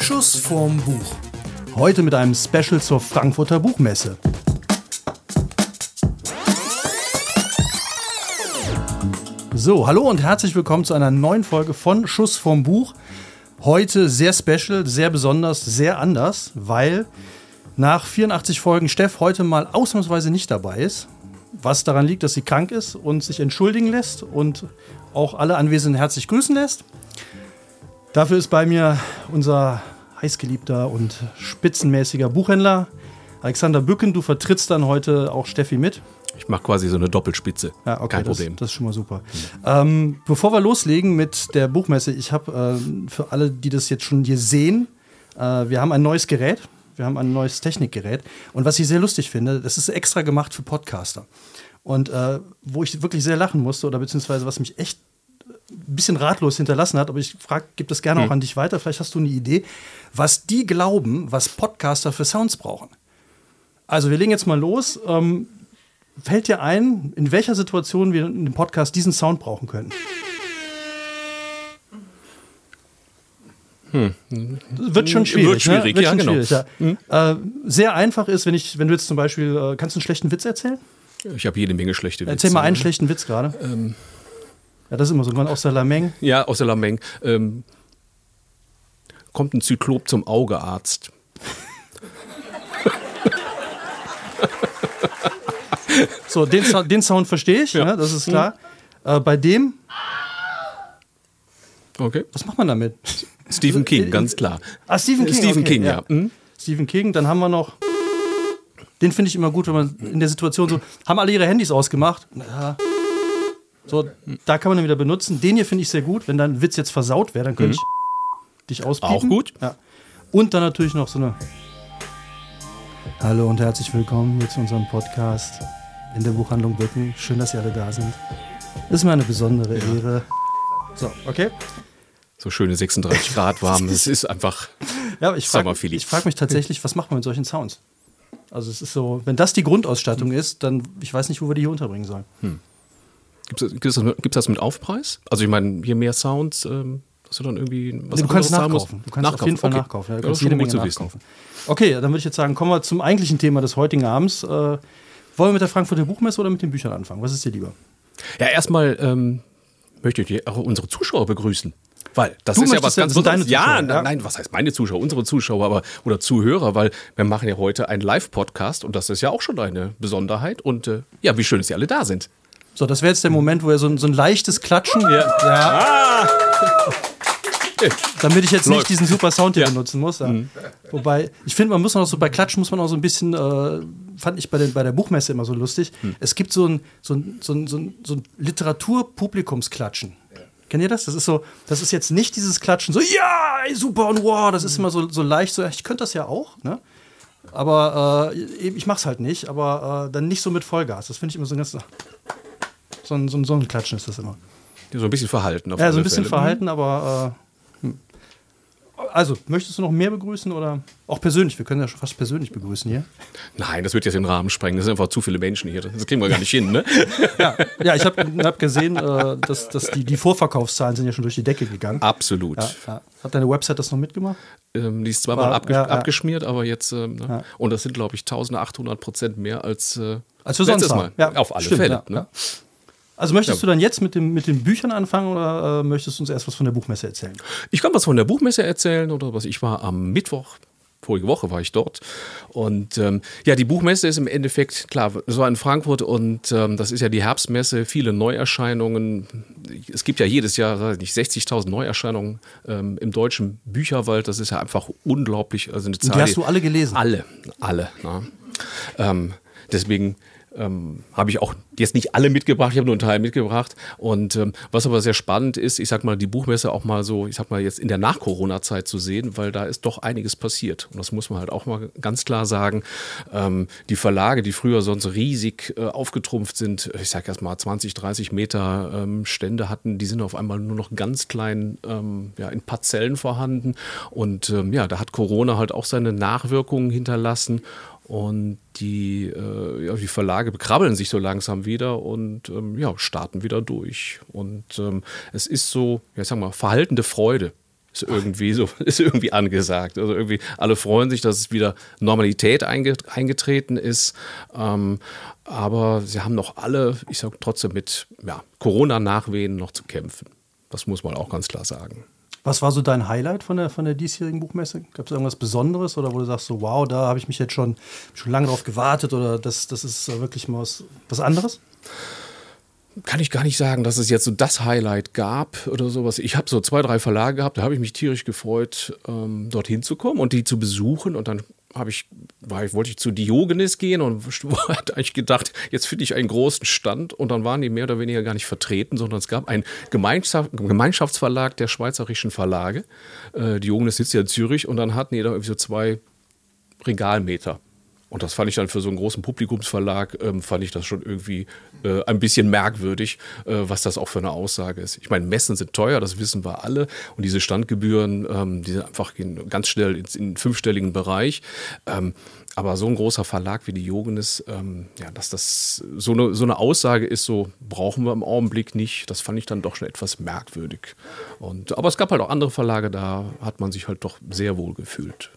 Schuss vorm Buch. Heute mit einem Special zur Frankfurter Buchmesse. So, hallo und herzlich willkommen zu einer neuen Folge von Schuss vorm Buch. Heute sehr special, sehr besonders, sehr anders, weil nach 84 Folgen Steff heute mal ausnahmsweise nicht dabei ist. Was daran liegt, dass sie krank ist und sich entschuldigen lässt und auch alle Anwesenden herzlich grüßen lässt. Dafür ist bei mir unser heißgeliebter und spitzenmäßiger Buchhändler Alexander Bücken. Du vertrittst dann heute auch Steffi mit. Ich mache quasi so eine Doppelspitze. Ja, okay, Kein das, Problem. Das ist schon mal super. Ähm, bevor wir loslegen mit der Buchmesse, ich habe äh, für alle, die das jetzt schon hier sehen, äh, wir haben ein neues Gerät. Wir haben ein neues Technikgerät. Und was ich sehr lustig finde, das ist extra gemacht für Podcaster. Und äh, wo ich wirklich sehr lachen musste, oder beziehungsweise was mich echt ein bisschen ratlos hinterlassen hat, aber ich frage, gebe das gerne auch an dich weiter. Vielleicht hast du eine Idee, was die glauben, was Podcaster für Sounds brauchen. Also wir legen jetzt mal los. Ähm, fällt dir ein, in welcher Situation wir in dem Podcast diesen Sound brauchen können? Das wird schon schwierig. Wird schwierig, ne? ja, schon genau. schwierig, ja. Äh, sehr einfach ist, wenn ich, wenn du jetzt zum Beispiel, äh, kannst du einen schlechten Witz erzählen? Ich habe jede Menge schlechte Witze. Erzähl mal einen schlechten Witz gerade. Ähm, Ja, das ist immer so, aus der Lameng. ja, aus der Lameng. Ähm, kommt ein Zyklop zum Augearzt. So, den, den Sound verstehe ich, Ja. ne? das ist klar. Äh, bei dem, Okay. was macht man damit? Stephen King, ganz klar. Ah, Stephen King. Stephen okay, King, ja. Hm? Stephen King, dann haben wir noch. Den finde ich immer gut, wenn man in der Situation so. Haben alle ihre Handys ausgemacht? Ja. So, da kann man den wieder benutzen. Den hier finde ich sehr gut. Wenn dein Witz jetzt versaut wäre, dann könnte ich dich auspiepen. Auch gut. Ja. Und dann natürlich noch so eine. Hallo und herzlich willkommen hier zu unserem Podcast in der Buchhandlung Bücken. Schön, dass ihr alle da sind. Ist mir eine besondere Ehre. So, okay. So schöne 36 Grad warm. Es ist einfach. Ja, ich frage Sommerfeeling. ich frag mich tatsächlich, was macht man mit solchen Sounds? Also es ist so, wenn das die Grundausstattung ist, dann ich weiß nicht, wo wir die hier unterbringen sollen. Gibt es gibt's das, mit- gibt's das mit Aufpreis? Also, ich meine, je mehr Sounds, ähm, dass du dann irgendwie. Was Nee, du kannst nachkaufen. Du kannst auf jeden Fall okay. nachkaufen. Ja, du kannst jede Menge wissen. nachkaufen. Okay, dann würde ich jetzt sagen, kommen wir zum eigentlichen Thema des heutigen Abends. Äh, wollen wir mit der Frankfurter Buchmesse oder mit den Büchern anfangen? Was ist dir lieber? Ja, erstmal ähm, möchte ich auch unsere Zuschauer begrüßen. Weil das Du ist ja was ja- ganz sind deine. Ja, ja? nein, was heißt meine Zuschauer? Unsere Zuschauer aber, oder Zuhörer, weil wir machen ja heute einen Live-Podcast und das ist ja auch schon eine Besonderheit. Und äh, ja, wie schön, dass Sie alle da sind. So, das wäre jetzt der Moment, wo er so ein, so ein leichtes Klatschen. Ja. Ja. Damit ich jetzt Läuft. nicht diesen super Sound hier Ja. benutzen muss. Ja. Wobei, ich finde, man muss noch so bei Klatschen muss man auch so ein bisschen, äh, fand ich bei, den, bei der Buchmesse immer so lustig. Es gibt so ein, so ein, so ein, so ein, so ein Literaturpublikumsklatschen. Kennt ihr das? Das ist so, das ist jetzt nicht dieses Klatschen, so, ja, super und wow, das ist immer so, so leicht, so, ich könnte das ja auch, ne? Aber äh, ich mach's halt nicht, aber äh, dann nicht so mit Vollgas. Das finde ich immer so ein ganz. So ein, so, ein, so ein Klatschen ist das immer. So ein bisschen verhalten. Auf Ja, so ein bisschen Fälle. verhalten, aber. Äh. Also, möchtest du noch mehr begrüßen oder auch persönlich? Wir können ja schon fast persönlich begrüßen hier. Nein, das wird jetzt den Rahmen sprengen. Das sind einfach zu viele Menschen hier. Das kriegen wir gar nicht hin, ne? Ja, ja ich habe hab gesehen, äh, dass, dass die, die Vorverkaufszahlen sind ja schon durch die Decke gegangen. Absolut. Ja, ja. Hat deine Website das noch mitgemacht? Ähm, die ist zweimal War- abge ja, ja. abgeschmiert, aber jetzt. Ähm, ne? Und das sind, glaube ich, 1800 Prozent mehr als, äh, Als wir sonst. Mal. Auf alle stimmt, Fälle. ne? Also möchtest Ja. du dann jetzt mit, dem, mit den Büchern anfangen oder äh, möchtest du uns erst was von der Buchmesse erzählen? Ich kann was von der Buchmesse erzählen oder was. Ich war am Mittwoch. Vorige Woche war ich dort. Und ähm, ja, die Buchmesse ist im Endeffekt, klar, es war in Frankfurt und ähm, das ist ja die Herbstmesse, viele Neuerscheinungen. Es gibt ja jedes Jahr, weiß ich nicht, 60.000 Neuerscheinungen ähm, im deutschen Bücherwald. Das ist ja einfach unglaublich. Also eine Zahl, die hast du alle gelesen? Alle, alle. Ähm, deswegen ähm, habe ich auch jetzt nicht alle mitgebracht, ich habe nur einen Teil mitgebracht. Und ähm, was aber sehr spannend ist, ich sag mal, die Buchmesse auch mal so, ich sag mal, jetzt in der Nach-Corona-Zeit zu sehen, weil da ist doch einiges passiert. Und das muss man halt auch mal ganz klar sagen. Ähm, die Verlage, die früher sonst riesig äh, aufgetrumpft sind, ich sag erst mal 20, 30 Meter ähm, Stände hatten, die sind auf einmal nur noch ganz klein ähm, ja, in Parzellen vorhanden. Und ähm, ja, da hat Corona halt auch seine Nachwirkungen hinterlassen. Und die, äh, ja, die Verlage bekrabbeln sich so langsam wieder und ähm, ja, starten wieder durch. Und ähm, es ist so, ja, sag mal, verhaltende Freude ist irgendwie so, ist irgendwie angesagt. Also irgendwie alle freuen sich, dass es wieder Normalität eingetreten ist. Ähm, aber sie haben noch alle, ich sage trotzdem mit ja, Corona-Nachwehen noch zu kämpfen. Das muss man auch ganz klar sagen. Was war so dein Highlight von der, von der diesjährigen Buchmesse? Gab es irgendwas Besonderes oder wo du sagst, so, wow, da habe ich mich jetzt schon, schon lange drauf gewartet oder das, das ist wirklich mal was, was anderes? kann ich gar nicht sagen, dass es jetzt so das Highlight gab oder sowas. Ich habe so zwei, drei Verlage gehabt, da habe ich mich tierisch gefreut, ähm, dorthin zu kommen und die zu besuchen. Und dann habe ich, war, wollte ich zu Diogenes gehen und hatte eigentlich gedacht, jetzt finde ich einen großen Stand und dann waren die mehr oder weniger gar nicht vertreten, sondern es gab einen Gemeinschaft, Gemeinschaftsverlag der schweizerischen Verlage. Äh, Diogenes sitzt ja in Zürich und dann hatten die da irgendwie so zwei Regalmeter und das fand ich dann für so einen großen Publikumsverlag, ähm, fand ich das schon irgendwie äh, ein bisschen merkwürdig, äh, was das auch für eine Aussage ist. Ich meine, Messen sind teuer, das wissen wir alle. Und diese Standgebühren, ähm, die sind einfach ganz schnell in, in fünfstelligen Bereich. Ähm, aber so ein großer Verlag wie die Jogenis, ähm, ja, dass das so eine, so eine Aussage ist, so brauchen wir im Augenblick nicht, das fand ich dann doch schon etwas merkwürdig. Und, aber es gab halt auch andere Verlage, da hat man sich halt doch sehr wohl gefühlt.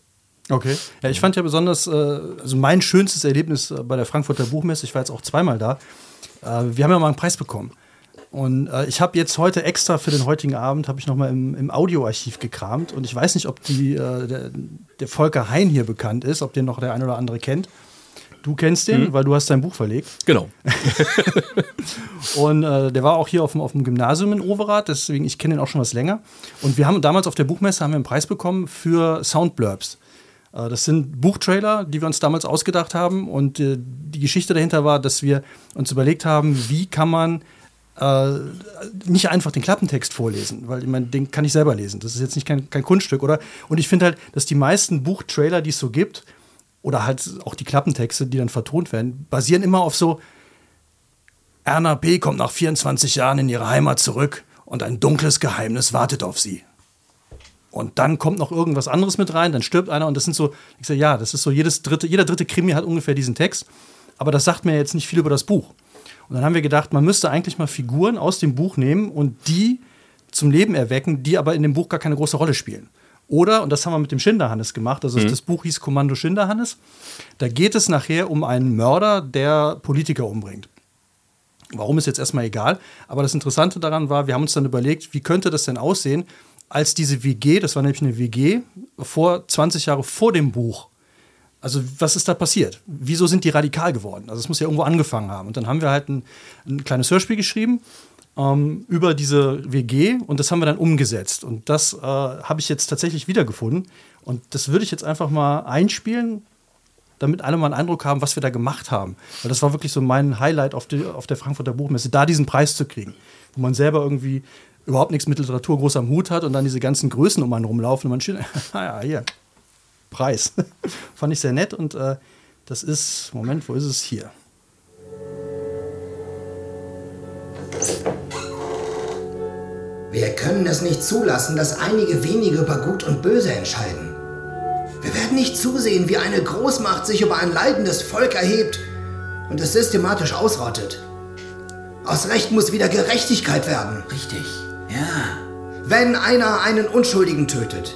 Okay. Ja, ich fand ja besonders, äh, also mein schönstes Erlebnis äh, bei der Frankfurter Buchmesse, ich war jetzt auch zweimal da, äh, wir haben ja mal einen Preis bekommen. Und äh, ich habe jetzt heute extra für den heutigen Abend, habe ich nochmal im, im Audioarchiv gekramt. Und ich weiß nicht, ob die, äh, der, der, Volker Hein hier bekannt ist, ob den noch der ein oder andere kennt. Du kennst den, mhm. weil du hast sein Buch verlegt. Genau. und äh, der war auch hier auf dem, auf dem Gymnasium in Overath, deswegen ich kenne ihn auch schon was länger. Und wir haben damals auf der Buchmesse haben wir einen Preis bekommen für Soundblurbs. Äh, das sind Buchtrailer, die wir uns damals ausgedacht haben. Und äh, die Geschichte dahinter war, dass wir uns überlegt haben, wie kann man äh, nicht einfach den Klappentext vorlesen, weil ich meine, den kann ich selber lesen. Das ist jetzt nicht kein, kein Kunststück, oder? Und ich finde halt, dass die meisten Buchtrailer, die es so gibt, oder halt auch die Klappentexte, die dann vertont werden, basieren immer auf so: Erna P. kommt nach 24 Jahren in ihre Heimat zurück und ein dunkles Geheimnis wartet auf sie. Und dann kommt noch irgendwas anderes mit rein, dann stirbt einer und das sind so, ich sage, ja, das ist so, jedes dritte, jeder dritte Krimi hat ungefähr diesen Text, aber das sagt mir jetzt nicht viel über das Buch. Und dann haben wir gedacht, man müsste eigentlich mal Figuren aus dem Buch nehmen und die zum Leben erwecken, die aber in dem Buch gar keine große Rolle spielen. Oder, und das haben wir mit dem Schinderhannes gemacht, also mhm. das Buch hieß Kommando Schinderhannes, da geht es nachher um einen Mörder, der Politiker umbringt. Warum ist jetzt erstmal egal, aber das Interessante daran war, wir haben uns dann überlegt, wie könnte das denn aussehen, als diese WG, das war nämlich eine WG, vor 20 Jahre vor dem Buch. Also, was ist da passiert? Wieso sind die radikal geworden? Also, es muss ja irgendwo angefangen haben. Und dann haben wir halt ein, ein kleines Hörspiel geschrieben ähm, über diese WG und das haben wir dann umgesetzt. Und das äh, habe ich jetzt tatsächlich wiedergefunden. Und das würde ich jetzt einfach mal einspielen, damit alle mal einen Eindruck haben, was wir da gemacht haben. Weil das war wirklich so mein Highlight auf, die, auf der Frankfurter Buchmesse, da diesen Preis zu kriegen. Wo man selber irgendwie überhaupt nichts mit Literatur groß am Hut hat und dann diese ganzen Größen um einen rumlaufen und man steht, naja, ah hier, Preis. Fand ich sehr nett und äh, das ist, Moment, wo ist es hier? Wir können es nicht zulassen, dass einige wenige über Gut und Böse entscheiden. Wir werden nicht zusehen, wie eine Großmacht sich über ein leidendes Volk erhebt und es systematisch ausrottet. Aus Recht muss wieder Gerechtigkeit werden. Richtig. Ja. Wenn einer einen Unschuldigen tötet,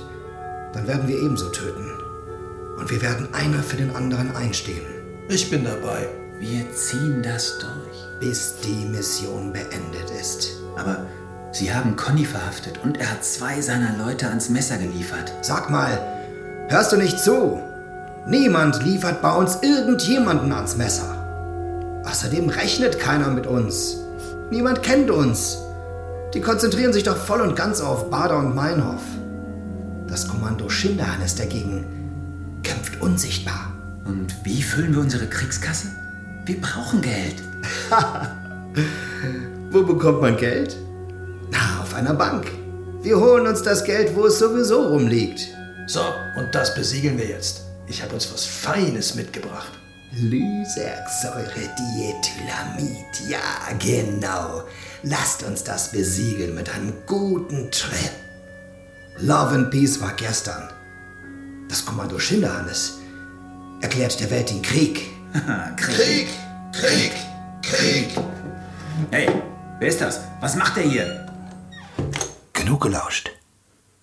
dann werden wir ebenso töten. Und wir werden einer für den anderen einstehen. Ich bin dabei. Wir ziehen das durch. Bis die Mission beendet ist. Aber Sie haben Conny verhaftet und er hat zwei seiner Leute ans Messer geliefert. Sag mal, hörst du nicht zu? Niemand liefert bei uns irgendjemanden ans Messer. Außerdem rechnet keiner mit uns. Niemand kennt uns. Die konzentrieren sich doch voll und ganz auf Bader und Meinhof. Das Kommando Schinderhannes dagegen kämpft unsichtbar. Und wie füllen wir unsere Kriegskasse? Wir brauchen Geld. wo bekommt man Geld? Na, auf einer Bank. Wir holen uns das Geld, wo es sowieso rumliegt. So, und das besiegeln wir jetzt. Ich habe uns was Feines mitgebracht. Lysergsäure Diethylamid, ja genau. Lasst uns das besiegeln mit einem guten Trip. Love and Peace war gestern. Das Kommando Schinderhannes, erklärt der Welt den Krieg. Krieg! Krieg! Krieg! Hey, wer ist das? Was macht der hier? Genug gelauscht.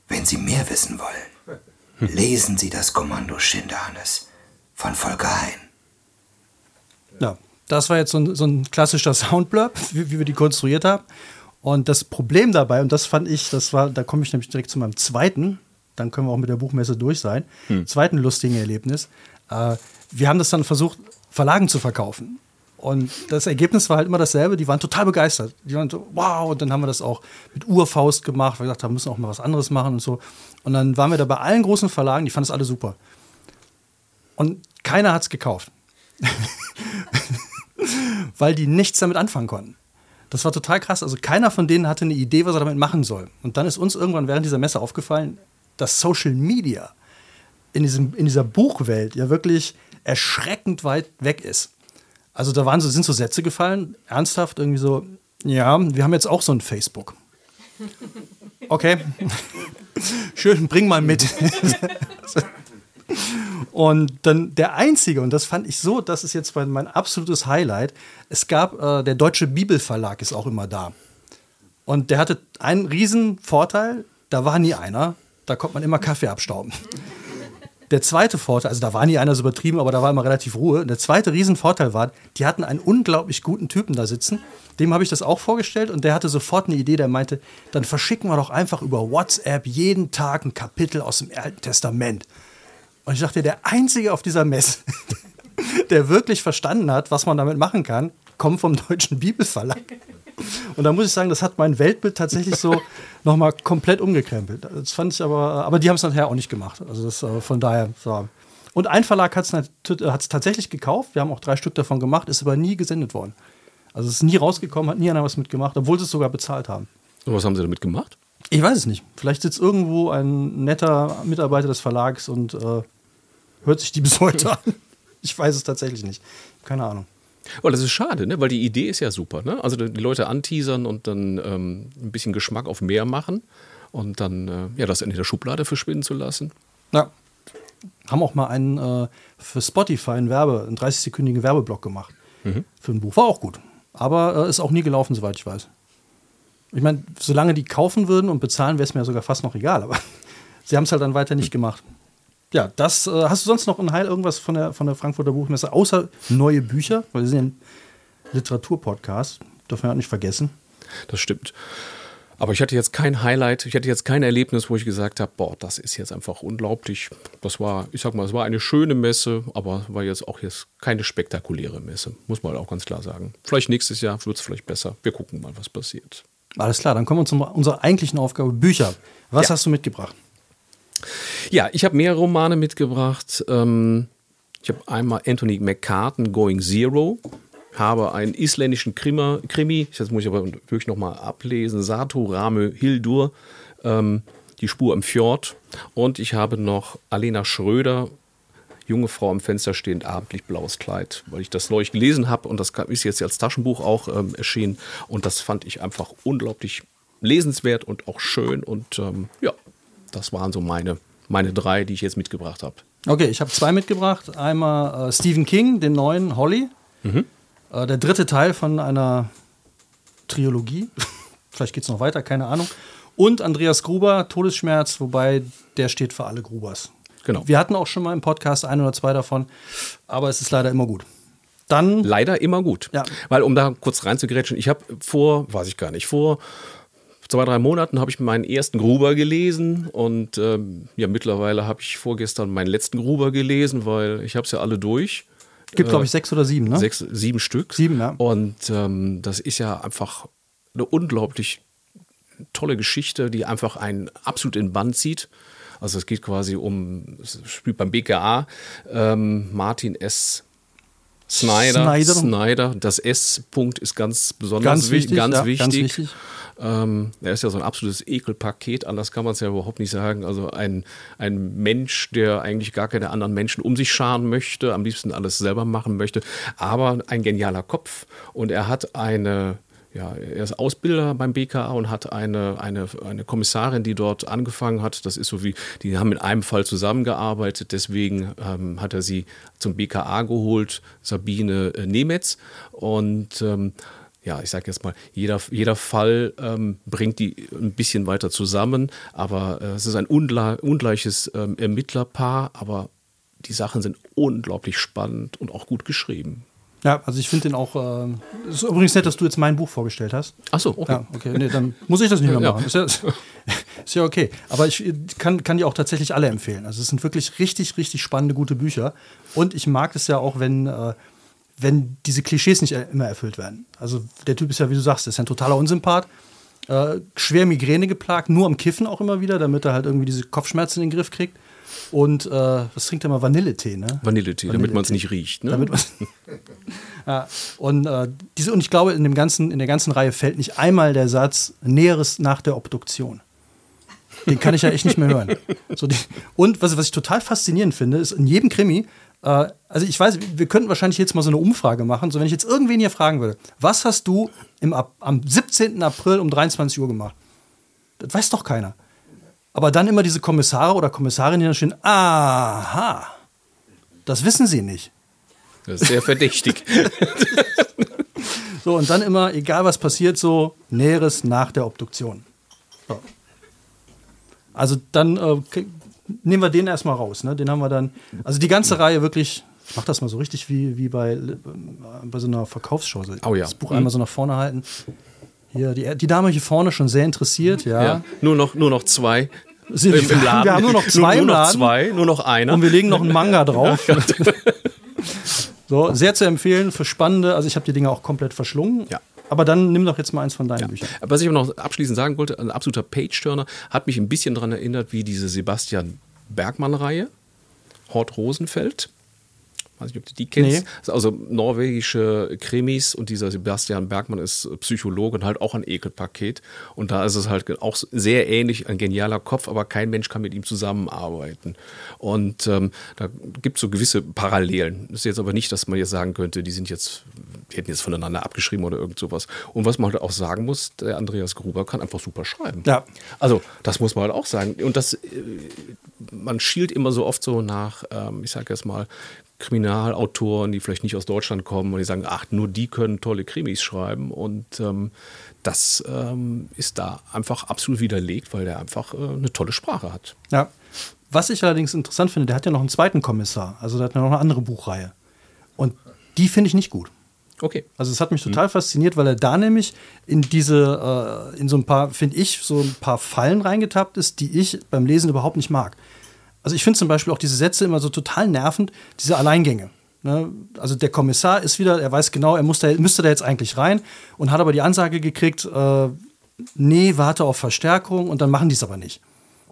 Wenn Sie mehr wissen wollen, lesen Sie das Kommando Schinderhannes von Volker Hein. Das war jetzt so ein, so ein klassischer Soundblurb, wie, wie wir die konstruiert haben. Und das Problem dabei, und das fand ich, das war, da komme ich nämlich direkt zu meinem zweiten, dann können wir auch mit der Buchmesse durch sein, zweiten lustigen Erlebnis. Äh, wir haben das dann versucht, Verlagen zu verkaufen. Und das Ergebnis war halt immer dasselbe. Die waren total begeistert. Die waren so, wow. Und dann haben wir das auch mit Urfaust gemacht. weil Wir gesagt haben, wir müssen auch mal was anderes machen und so. Und dann waren wir da bei allen großen Verlagen, die fanden es alle super. Und keiner hat es gekauft. Weil die nichts damit anfangen konnten. Das war total krass. Also keiner von denen hatte eine Idee, was er damit machen soll. Und dann ist uns irgendwann während dieser Messe aufgefallen, dass Social Media in, diesem, in dieser Buchwelt ja wirklich erschreckend weit weg ist. Also da waren so, sind so Sätze gefallen, ernsthaft irgendwie so, ja, wir haben jetzt auch so ein Facebook. Okay. Schön, bring mal mit. Und dann der einzige, und das fand ich so, das ist jetzt mein, mein absolutes Highlight. Es gab, äh, der Deutsche Bibelverlag ist auch immer da. Und der hatte einen riesen Vorteil, da war nie einer, da konnte man immer Kaffee abstauben. Der zweite Vorteil, also da war nie einer so übertrieben, aber da war immer relativ Ruhe. Der zweite Riesenvorteil war, die hatten einen unglaublich guten Typen da sitzen. Dem habe ich das auch vorgestellt und der hatte sofort eine Idee, der meinte, dann verschicken wir doch einfach über WhatsApp jeden Tag ein Kapitel aus dem Alten Testament. Und ich dachte, der Einzige auf dieser Messe, der wirklich verstanden hat, was man damit machen kann, kommt vom Deutschen Bibelverlag. Und da muss ich sagen, das hat mein Weltbild tatsächlich so nochmal komplett umgekrempelt. Das fand ich aber, aber die haben es nachher auch nicht gemacht. Also das, äh, von daher, so. Und ein Verlag hat es tatsächlich gekauft. Wir haben auch drei Stück davon gemacht, ist aber nie gesendet worden. Also es ist nie rausgekommen, hat nie einer was mitgemacht, obwohl sie es sogar bezahlt haben. Und was haben Sie damit gemacht? Ich weiß es nicht. Vielleicht sitzt irgendwo ein netter Mitarbeiter des Verlags und äh, hört sich die bis heute an. Ich weiß es tatsächlich nicht. Keine Ahnung. Weil das ist schade, ne? weil die Idee ist ja super. Ne? Also die Leute anteasern und dann ähm, ein bisschen Geschmack auf mehr machen und dann äh, ja, das in der Schublade verschwinden zu lassen. Ja. Haben auch mal einen äh, für Spotify einen Werbe, einen 30-sekündigen Werbeblock gemacht. Für ein Buch. War auch gut. Aber äh, ist auch nie gelaufen, soweit ich weiß. Ich meine, solange die kaufen würden und bezahlen, wäre es mir ja sogar fast noch egal. Aber sie haben es halt dann weiter nicht gemacht. Ja, das. Äh, hast du sonst noch ein Heil irgendwas von der, von der Frankfurter Buchmesse, außer neue Bücher? Weil wir sind ja ein Literaturpodcast. Dürfen wir auch nicht vergessen. Das stimmt. Aber ich hatte jetzt kein Highlight, ich hatte jetzt kein Erlebnis, wo ich gesagt habe, boah, das ist jetzt einfach unglaublich. Das war, ich sag mal, es war eine schöne Messe, aber war jetzt auch jetzt keine spektakuläre Messe, muss man auch ganz klar sagen. Vielleicht nächstes Jahr wird es vielleicht besser. Wir gucken mal, was passiert. Alles klar, dann kommen wir zu unserer eigentlichen Aufgabe: Bücher. Was Ja. hast du mitgebracht? Ja, ich habe mehrere Romane mitgebracht. Ähm, ich habe einmal Anthony McCartan, Going Zero. Habe einen isländischen Krimi, Krimi. das muss ich aber wirklich nochmal ablesen, Satu Rame Hildur, ähm, Die Spur im Fjord. Und ich habe noch Alena Schröder, junge Frau am Fenster stehend, abendlich blaues Kleid, weil ich das neulich gelesen habe und das ist jetzt als Taschenbuch auch ähm, erschienen. Und das fand ich einfach unglaublich lesenswert und auch schön. Und ähm, ja, das waren so meine, meine drei, die ich jetzt mitgebracht habe. Okay, ich habe zwei mitgebracht. Einmal äh, Stephen King, den neuen Holly. Äh, der dritte Teil von einer Trilogie. Vielleicht geht es noch weiter, keine Ahnung. Und Andreas Gruber, Todesschmerz, wobei der steht für alle Grubers. Genau. Wir hatten auch schon mal im Podcast ein oder zwei davon, aber es ist leider immer gut. Dann, Leider immer gut. Ja. Weil, um da kurz reinzugrätschen, ich habe vor, weiß ich gar nicht, vor zwei, drei Monaten habe ich meinen ersten Gruber gelesen und ähm, ja, mittlerweile habe ich vorgestern meinen letzten Gruber gelesen, weil ich habe es ja alle durch. gibt glaube ich sechs oder sieben, ne? Sechs, sieben Stück. Sieben, ja. Und ähm, das ist ja einfach eine unglaublich tolle Geschichte, die einfach einen absolut in Bann zieht. Also es geht quasi um, es spielt beim BKA, ähm, Martin S. Snyder. Snyder. Snyder. Das S-Punkt ist ganz besonders Ganz wi- wichtig, Ganz ja, wichtig. ganz wichtig. Ähm, er ist ja so ein absolutes Ekelpaket, anders kann man es ja überhaupt nicht sagen. Also ein, ein Mensch, der eigentlich gar keine anderen Menschen um sich scharen möchte, am liebsten alles selber machen möchte, aber ein genialer Kopf. Und er hat eine ja, er ist Ausbilder beim BKA und hat eine, eine, eine Kommissarin, die dort angefangen hat. Das ist so wie, die haben in einem Fall zusammengearbeitet, deswegen ähm, hat er sie zum BKA geholt, Sabine äh, Nemetz. Und ähm, ja, ich sage jetzt mal, jeder, jeder Fall ähm, bringt die ein bisschen weiter zusammen, aber äh, es ist ein ungleiches ähm, Ermittlerpaar, aber die Sachen sind unglaublich spannend und auch gut geschrieben. Ja, also ich finde den auch. Äh, es ist übrigens nett, dass du jetzt mein Buch vorgestellt hast. Ach so, okay. Ja, okay. Nee, dann muss ich das nicht mehr machen. Ja. Ist, ja, ist ja okay. Aber ich kann, kann die auch tatsächlich alle empfehlen. Also es sind wirklich richtig, richtig spannende, gute Bücher. Und ich mag es ja auch, wenn, äh, wenn diese Klischees nicht immer erfüllt werden. Also der Typ ist ja, wie du sagst, ist ein totaler Unsympath. Äh, schwer Migräne geplagt, nur am Kiffen auch immer wieder, damit er halt irgendwie diese Kopfschmerzen in den Griff kriegt. Und äh, was trinkt er mal? Vanilletee, ne? Vanilletee, damit man es nicht riecht. Ne? Damit ja, und, äh, diese, und ich glaube, in, dem ganzen, in der ganzen Reihe fällt nicht einmal der Satz Näheres nach der Obduktion. Den kann ich ja echt nicht mehr hören. So die, und was, was ich total faszinierend finde, ist in jedem Krimi, äh, also ich weiß, wir könnten wahrscheinlich jetzt mal so eine Umfrage machen, so wenn ich jetzt irgendwen hier fragen würde, was hast du im, am 17. April um 23 Uhr gemacht? Das weiß doch keiner. Aber dann immer diese Kommissare oder Kommissarinnen, die dann stehen, aha, das wissen sie nicht. Das ist sehr verdächtig. so, und dann immer, egal was passiert, so Näheres nach der Obduktion. So. Also dann äh, nehmen wir den erstmal raus. Ne? Den haben wir dann, also die ganze Reihe wirklich, ich mach das mal so richtig wie, wie bei, äh, bei so einer Verkaufsshow. Oh ja. Das Buch mhm. einmal so nach vorne halten. Hier, die, die Dame hier vorne schon sehr interessiert, ja. ja nur, noch, nur noch zwei. Sie, Im, im Laden. Wir haben nur noch zwei nur, nur noch zwei, nur noch einer. Und wir legen noch einen Manga drauf. so, sehr zu empfehlen für spannende, also ich habe die Dinge auch komplett verschlungen. Ja. Aber dann nimm doch jetzt mal eins von deinen ja. Büchern. Was ich noch abschließend sagen wollte, ein absoluter Page-Turner, hat mich ein bisschen daran erinnert, wie diese Sebastian Bergmann-Reihe, Hort Rosenfeld weiß nicht, ob du die kennst. Nee. Also norwegische Krimis und dieser Sebastian Bergmann ist Psychologe und halt auch ein Ekelpaket. Und da ist es halt auch sehr ähnlich, ein genialer Kopf, aber kein Mensch kann mit ihm zusammenarbeiten. Und ähm, da gibt es so gewisse Parallelen. Das ist jetzt aber nicht, dass man jetzt sagen könnte, die sind jetzt, die hätten jetzt voneinander abgeschrieben oder irgend sowas. Und was man halt auch sagen muss, der Andreas Gruber kann einfach super schreiben. Ja. Also, das muss man halt auch sagen. Und das, äh, man schielt immer so oft so nach, ähm, ich sage jetzt mal, Kriminalautoren, die vielleicht nicht aus Deutschland kommen und die sagen, ach, nur die können tolle Krimis schreiben. Und ähm, das ähm, ist da einfach absolut widerlegt, weil der einfach äh, eine tolle Sprache hat. Ja. Was ich allerdings interessant finde, der hat ja noch einen zweiten Kommissar. Also der hat ja noch eine andere Buchreihe. Und die finde ich nicht gut. Okay. Also es hat mich total mhm. fasziniert, weil er da nämlich in diese, äh, in so ein paar, finde ich, so ein paar Fallen reingetappt ist, die ich beim Lesen überhaupt nicht mag. Also ich finde zum Beispiel auch diese Sätze immer so total nervend, diese Alleingänge. Ne? Also der Kommissar ist wieder, er weiß genau, er muss da, müsste da jetzt eigentlich rein und hat aber die Ansage gekriegt, äh, nee, warte auf Verstärkung und dann machen die es aber nicht.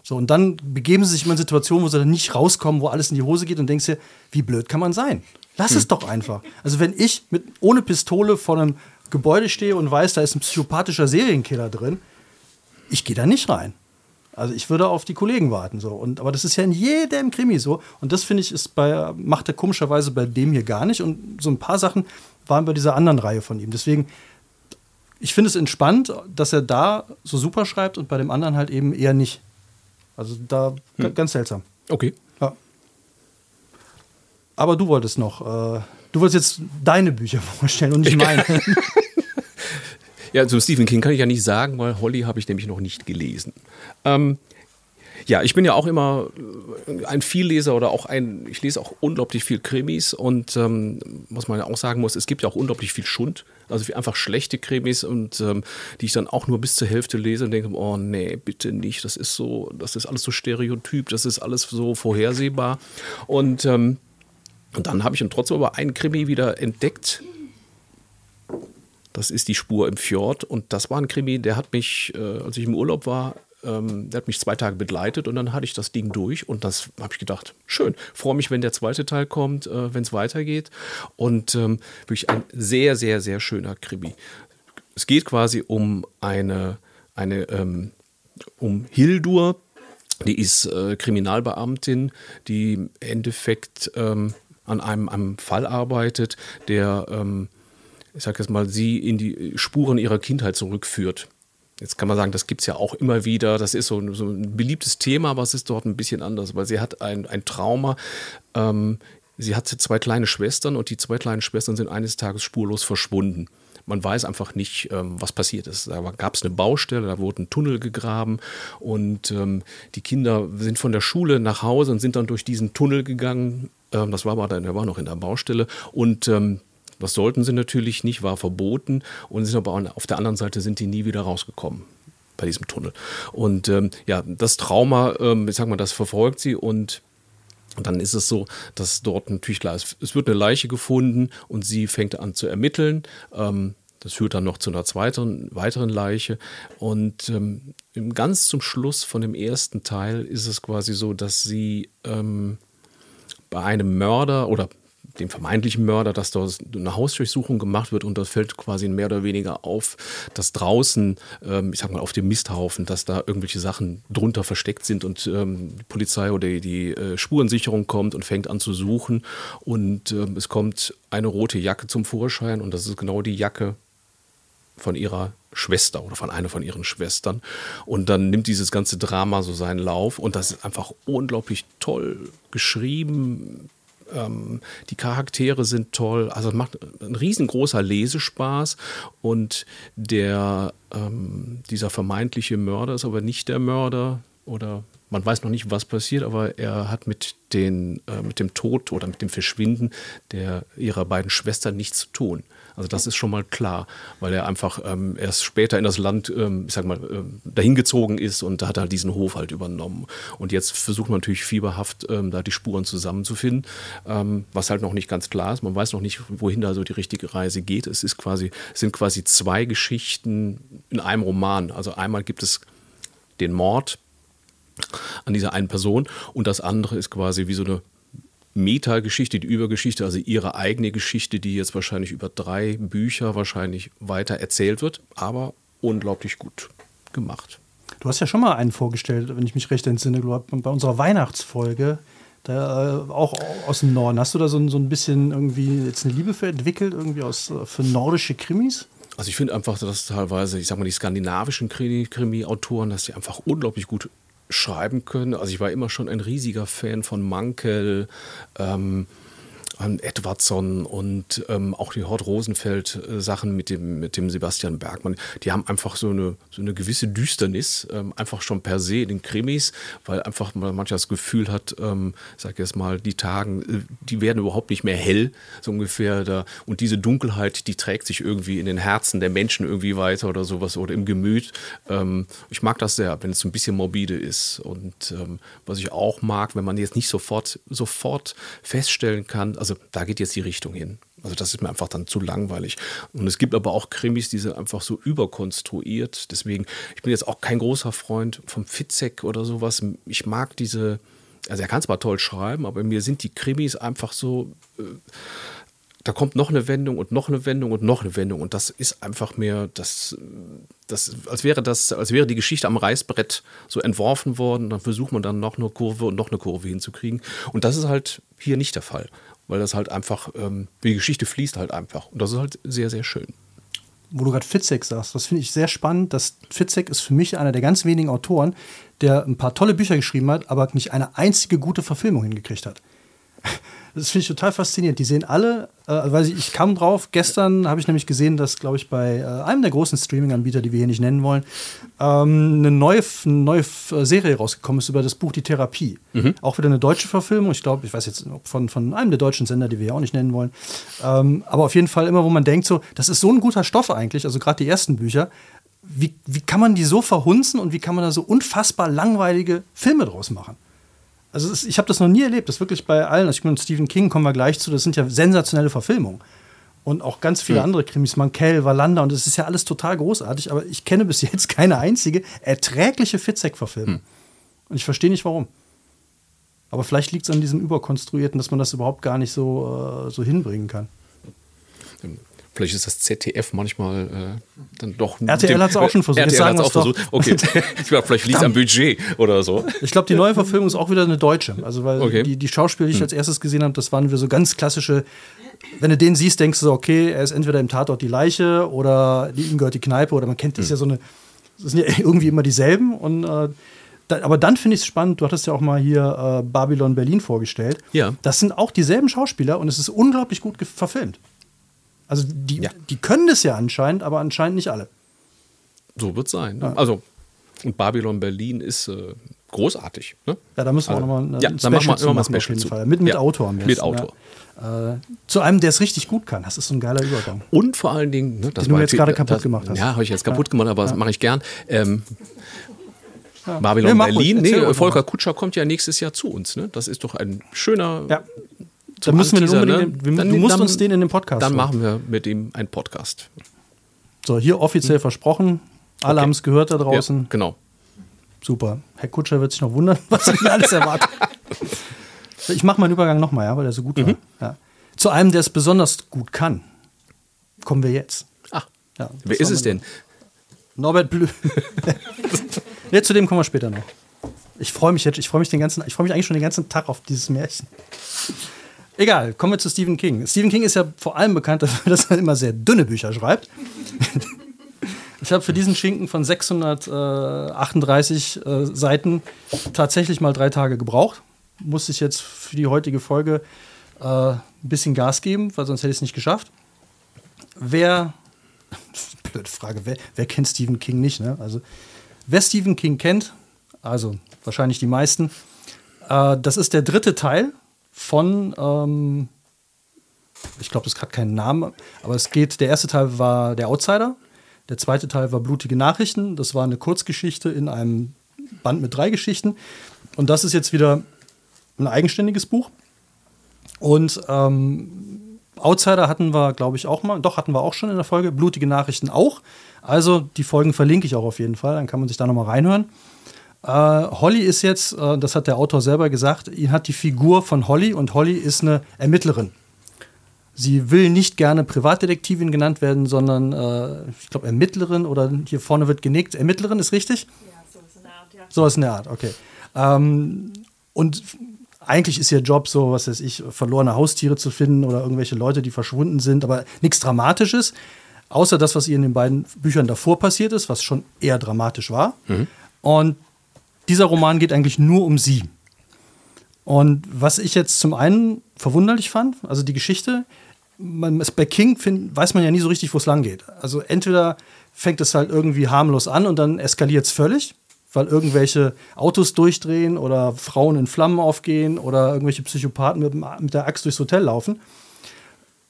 So, und dann begeben sie sich immer in Situationen, wo sie dann nicht rauskommen, wo alles in die Hose geht und denkst dir, wie blöd kann man sein? Lass hm. es doch einfach. Also wenn ich mit, ohne Pistole vor einem Gebäude stehe und weiß, da ist ein psychopathischer Serienkiller drin, ich gehe da nicht rein. Also ich würde auf die Kollegen warten so. Und, aber das ist ja in jedem Krimi so. Und das finde ich ist bei, macht er komischerweise bei dem hier gar nicht. Und so ein paar Sachen waren bei dieser anderen Reihe von ihm. Deswegen, ich finde es entspannt, dass er da so super schreibt und bei dem anderen halt eben eher nicht. Also da hm. ganz seltsam. Okay. Ja. Aber du wolltest noch, äh, du wolltest jetzt deine Bücher vorstellen und nicht meine. Ja, zu Stephen King kann ich ja nicht sagen, weil Holly habe ich nämlich noch nicht gelesen. Ähm, ja, ich bin ja auch immer ein Vielleser oder auch ein, ich lese auch unglaublich viel Krimis und ähm, was man ja auch sagen muss, es gibt ja auch unglaublich viel Schund, also einfach schlechte Krimis und ähm, die ich dann auch nur bis zur Hälfte lese und denke, oh nee, bitte nicht, das ist so, das ist alles so stereotyp, das ist alles so vorhersehbar und, ähm, und dann habe ich dann trotzdem aber einen Krimi wieder entdeckt, das ist die Spur im Fjord. Und das war ein Krimi, der hat mich, äh, als ich im Urlaub war, ähm, der hat mich zwei Tage begleitet und dann hatte ich das Ding durch und das habe ich gedacht, schön, freue mich, wenn der zweite Teil kommt, äh, wenn es weitergeht. Und ähm, wirklich ein sehr, sehr, sehr schöner Krimi. Es geht quasi um eine, eine ähm, um Hildur, die ist äh, Kriminalbeamtin, die im Endeffekt ähm, an einem, einem Fall arbeitet, der ähm, ich sag jetzt mal, sie in die Spuren ihrer Kindheit zurückführt. Jetzt kann man sagen, das gibt es ja auch immer wieder. Das ist so, so, ein beliebtes Thema, aber es ist dort ein bisschen anders, weil sie hat ein, ein Trauma. Ähm, sie hat zwei kleine Schwestern und die zwei kleinen Schwestern sind eines Tages spurlos verschwunden. Man weiß einfach nicht, ähm, was passiert ist. Da gab es eine Baustelle, da wurde ein Tunnel gegraben und ähm, die Kinder sind von der Schule nach Hause und sind dann durch diesen Tunnel gegangen. Ähm, das war aber dann, der war noch in der Baustelle und das sollten sie natürlich nicht, war verboten und sind aber auf der anderen Seite sind die nie wieder rausgekommen bei diesem Tunnel. Und ähm, ja, das Trauma, ähm, ich sag mal, das verfolgt sie und und dann ist es so, dass dort natürlich klar ist, es wird eine Leiche gefunden und sie fängt an zu ermitteln. Ähm, das führt dann noch zu einer zweiten, weiteren Leiche. Und ähm, ganz zum Schluss von dem ersten Teil ist es quasi so, dass sie ähm, bei einem Mörder oder dem vermeintlichen Mörder, dass da eine Hausdurchsuchung gemacht wird und das fällt quasi mehr oder weniger auf, dass draußen, ähm, ich sag mal, auf dem Misthaufen, dass da irgendwelche Sachen drunter versteckt sind und ähm, die Polizei oder die, die äh, Spurensicherung kommt und fängt an zu suchen und ähm, es kommt eine rote Jacke zum Vorschein und das ist genau die Jacke von ihrer Schwester oder von einer von ihren Schwestern. Und dann nimmt dieses ganze Drama so seinen Lauf und das ist einfach unglaublich toll geschrieben, ähm, die Charaktere sind toll. Also macht ein riesengroßer Lesespaß und der, ähm, dieser vermeintliche Mörder ist aber nicht der Mörder oder man weiß noch nicht, was passiert, aber er hat mit, den, äh, mit dem Tod oder mit dem Verschwinden der, ihrer beiden Schwestern nichts zu tun. Also das ist schon mal klar, weil er einfach ähm, erst später in das Land, ähm, ich sag mal, ähm, dahin gezogen ist und da hat er halt diesen Hof halt übernommen. Und jetzt versucht man natürlich fieberhaft, ähm, da die Spuren zusammenzufinden, ähm, was halt noch nicht ganz klar ist. Man weiß noch nicht, wohin da so die richtige Reise geht. Es ist quasi, es sind quasi zwei Geschichten in einem Roman. Also einmal gibt es den Mord an dieser einen Person und das andere ist quasi wie so eine Metageschichte, die Übergeschichte, also ihre eigene Geschichte, die jetzt wahrscheinlich über drei Bücher wahrscheinlich weiter erzählt wird, aber unglaublich gut gemacht. Du hast ja schon mal einen vorgestellt, wenn ich mich recht entsinne, bei unserer Weihnachtsfolge, da, äh, auch aus dem Norden. Hast du da so, so ein bisschen irgendwie jetzt eine Liebe für entwickelt, irgendwie aus, äh, für nordische Krimis? Also ich finde einfach, dass teilweise, ich sag mal, die skandinavischen Krimi-Autoren, dass die einfach unglaublich gut schreiben können. Also ich war immer schon ein riesiger Fan von Mankel, ähm, Edwardson und ähm, auch die Hort Rosenfeld-Sachen mit dem, mit dem Sebastian Bergmann, die haben einfach so eine, so eine gewisse Düsternis, ähm, einfach schon per se in den Krimis, weil einfach man manchmal das Gefühl hat, ähm, sag jetzt mal, die Tagen, äh, die werden überhaupt nicht mehr hell, so ungefähr da. Und diese Dunkelheit, die trägt sich irgendwie in den Herzen der Menschen irgendwie weiter oder sowas oder im Gemüt. Ähm, ich mag das sehr, wenn es so ein bisschen morbide ist. Und ähm, was ich auch mag, wenn man jetzt nicht sofort, sofort feststellen kann, also also da geht jetzt die Richtung hin. Also das ist mir einfach dann zu langweilig. Und es gibt aber auch Krimis, die sind einfach so überkonstruiert. Deswegen, ich bin jetzt auch kein großer Freund vom Fitzek oder sowas. Ich mag diese, also er kann zwar toll schreiben, aber mir sind die Krimis einfach so, äh, da kommt noch eine Wendung und noch eine Wendung und noch eine Wendung. Und das ist einfach mehr, das, das, als wäre das, als wäre die Geschichte am Reißbrett so entworfen worden. Dann versucht man dann noch eine Kurve und noch eine Kurve hinzukriegen. Und das ist halt hier nicht der Fall weil das halt einfach, ähm, die Geschichte fließt halt einfach. Und das ist halt sehr, sehr schön. Wo du gerade Fitzek sagst, das finde ich sehr spannend. Das Fitzek ist für mich einer der ganz wenigen Autoren, der ein paar tolle Bücher geschrieben hat, aber nicht eine einzige gute Verfilmung hingekriegt hat. Das finde ich total faszinierend. Die sehen alle, äh, weil ich, ich kam drauf, gestern habe ich nämlich gesehen, dass, glaube ich, bei äh, einem der großen Streaming-Anbieter, die wir hier nicht nennen wollen, ähm, eine neue, eine neue äh, Serie rausgekommen ist über das Buch Die Therapie. Mhm. Auch wieder eine deutsche Verfilmung. Ich glaube, ich weiß jetzt von, von einem der deutschen Sender, die wir hier auch nicht nennen wollen. Ähm, aber auf jeden Fall immer, wo man denkt, so, das ist so ein guter Stoff eigentlich, also gerade die ersten Bücher. Wie, wie kann man die so verhunzen und wie kann man da so unfassbar langweilige Filme draus machen? Also ist, ich habe das noch nie erlebt, das wirklich bei allen. Also ich meine, Stephen King kommen wir gleich zu, das sind ja sensationelle Verfilmungen. Und auch ganz viele mhm. andere Krimis, Mankell, Wallander, und das ist ja alles total großartig, aber ich kenne bis jetzt keine einzige erträgliche Fitzek-Verfilmung. Mhm. Und ich verstehe nicht warum. Aber vielleicht liegt es an diesem Überkonstruierten, dass man das überhaupt gar nicht so, äh, so hinbringen kann. Vielleicht ist das ZDF manchmal äh, dann doch. RTL hat es auch schon versucht. RTL hat es auch versucht. Okay, ich glaube, vielleicht liegt es am Budget oder so. Ich glaube, die neue Verfilmung ist auch wieder eine deutsche. Also, weil okay. die, die Schauspieler, die ich hm. als erstes gesehen habe, das waren wieder so ganz klassische wenn du den siehst, denkst du so, okay, er ist entweder im Tatort die Leiche oder ihm gehört die Kneipe oder man kennt das Hm. ja so eine, das sind ja irgendwie immer dieselben. Und, äh, aber dann finde ich es spannend, du hattest ja auch mal hier äh, Babylon Berlin vorgestellt. Ja. Das sind auch dieselben Schauspieler und es ist unglaublich gut verfilmt. Also die, Ja. die können das ja anscheinend, aber anscheinend nicht alle. So wird es sein. Ne? Also, und Babylon Berlin ist äh, großartig. Ne? Ja, da müssen wir Also, auch nochmal ja, ein dann machen wir machen, auf Special jeden zu. Fall. Mit, mit Ja, Autor am mit besten, Autor. Ja. Äh, zu einem, der es richtig gut kann. Das ist so ein geiler Übergang. Und vor allen Dingen, ne, das Den du jetzt gerade kaputt das, gemacht hast. Ja, habe ich jetzt kaputt gemacht, aber das mache ich gern. Ähm, Babylon Nee, Berlin, nee, Volker. Kutscher kommt ja nächstes Jahr zu uns. Ne? Das ist doch ein schöner. Ja. Dann müssen wir den unbedingt, wir, Dann- du musst dann- uns den in den Podcast Dann machen wir mit ihm einen Podcast. So, hier offiziell versprochen. Alle Okay. haben es gehört da draußen. Ja, genau. Super. Herr Kutscher wird sich noch wundern, was ihn alles erwartet. Ich mache meinen Übergang nochmal, ja, weil der so gut Mhm. war. Ja. Zu einem, der es besonders gut kann, kommen wir jetzt. Ach, Ja, wer ist es denn? Norbert Blü. nee, zu dem kommen wir später noch. Ich freue mich jetzt, ich freue mich den ganzen, ich freue mich eigentlich schon den ganzen Tag auf dieses Märchen. Egal, kommen wir zu Stephen King. Stephen King ist ja vor allem bekannt dafür, dass er immer sehr dünne Bücher schreibt. Ich habe für diesen Schinken von 638 äh, Seiten tatsächlich mal drei Tage gebraucht. Musste ich jetzt für die heutige Folge äh, ein bisschen Gas geben, weil sonst hätte ich es nicht geschafft. Wer, blöde Frage, wer, wer kennt Stephen King nicht? Ne? Also, wer Stephen King kennt, also wahrscheinlich die meisten, äh, das ist der dritte Teil von, ähm, ich glaube, das hat keinen Namen, aber es geht, der erste Teil war Der Outsider, der zweite Teil war Blutige Nachrichten, das war eine Kurzgeschichte in einem Band mit drei Geschichten und das ist jetzt wieder ein eigenständiges Buch. Und ähm, Outsider hatten wir, glaube ich, auch mal. Doch, hatten wir auch schon in der Folge. Blutige Nachrichten auch. Also, die Folgen verlinke ich auch auf jeden Fall. Dann kann man sich da nochmal reinhören. Äh, Holly ist jetzt, äh, das hat der Autor selber gesagt, ihn hat die Figur von Holly und Holly ist eine Ermittlerin. Sie will nicht gerne Privatdetektivin genannt werden, sondern äh, ich glaube Ermittlerin oder hier vorne wird genickt. Ermittlerin ist richtig? sowas in der Art, ja. Sowas in der Art, okay. Ähm, und eigentlich ist ihr Job so, was weiß ich, verlorene Haustiere zu finden oder irgendwelche Leute, die verschwunden sind, aber nichts Dramatisches. Außer das, was ihr in den beiden Büchern davor passiert ist, was schon eher dramatisch war. Und dieser Roman geht eigentlich nur um sie. Und was ich jetzt zum einen verwunderlich fand, also die Geschichte, man, bei King find, weiß man ja nie so richtig, wo es lang geht. Also entweder fängt es halt irgendwie harmlos an und dann eskaliert es völlig, weil irgendwelche Autos durchdrehen oder Frauen in Flammen aufgehen oder irgendwelche Psychopathen mit, mit der Axt durchs Hotel laufen.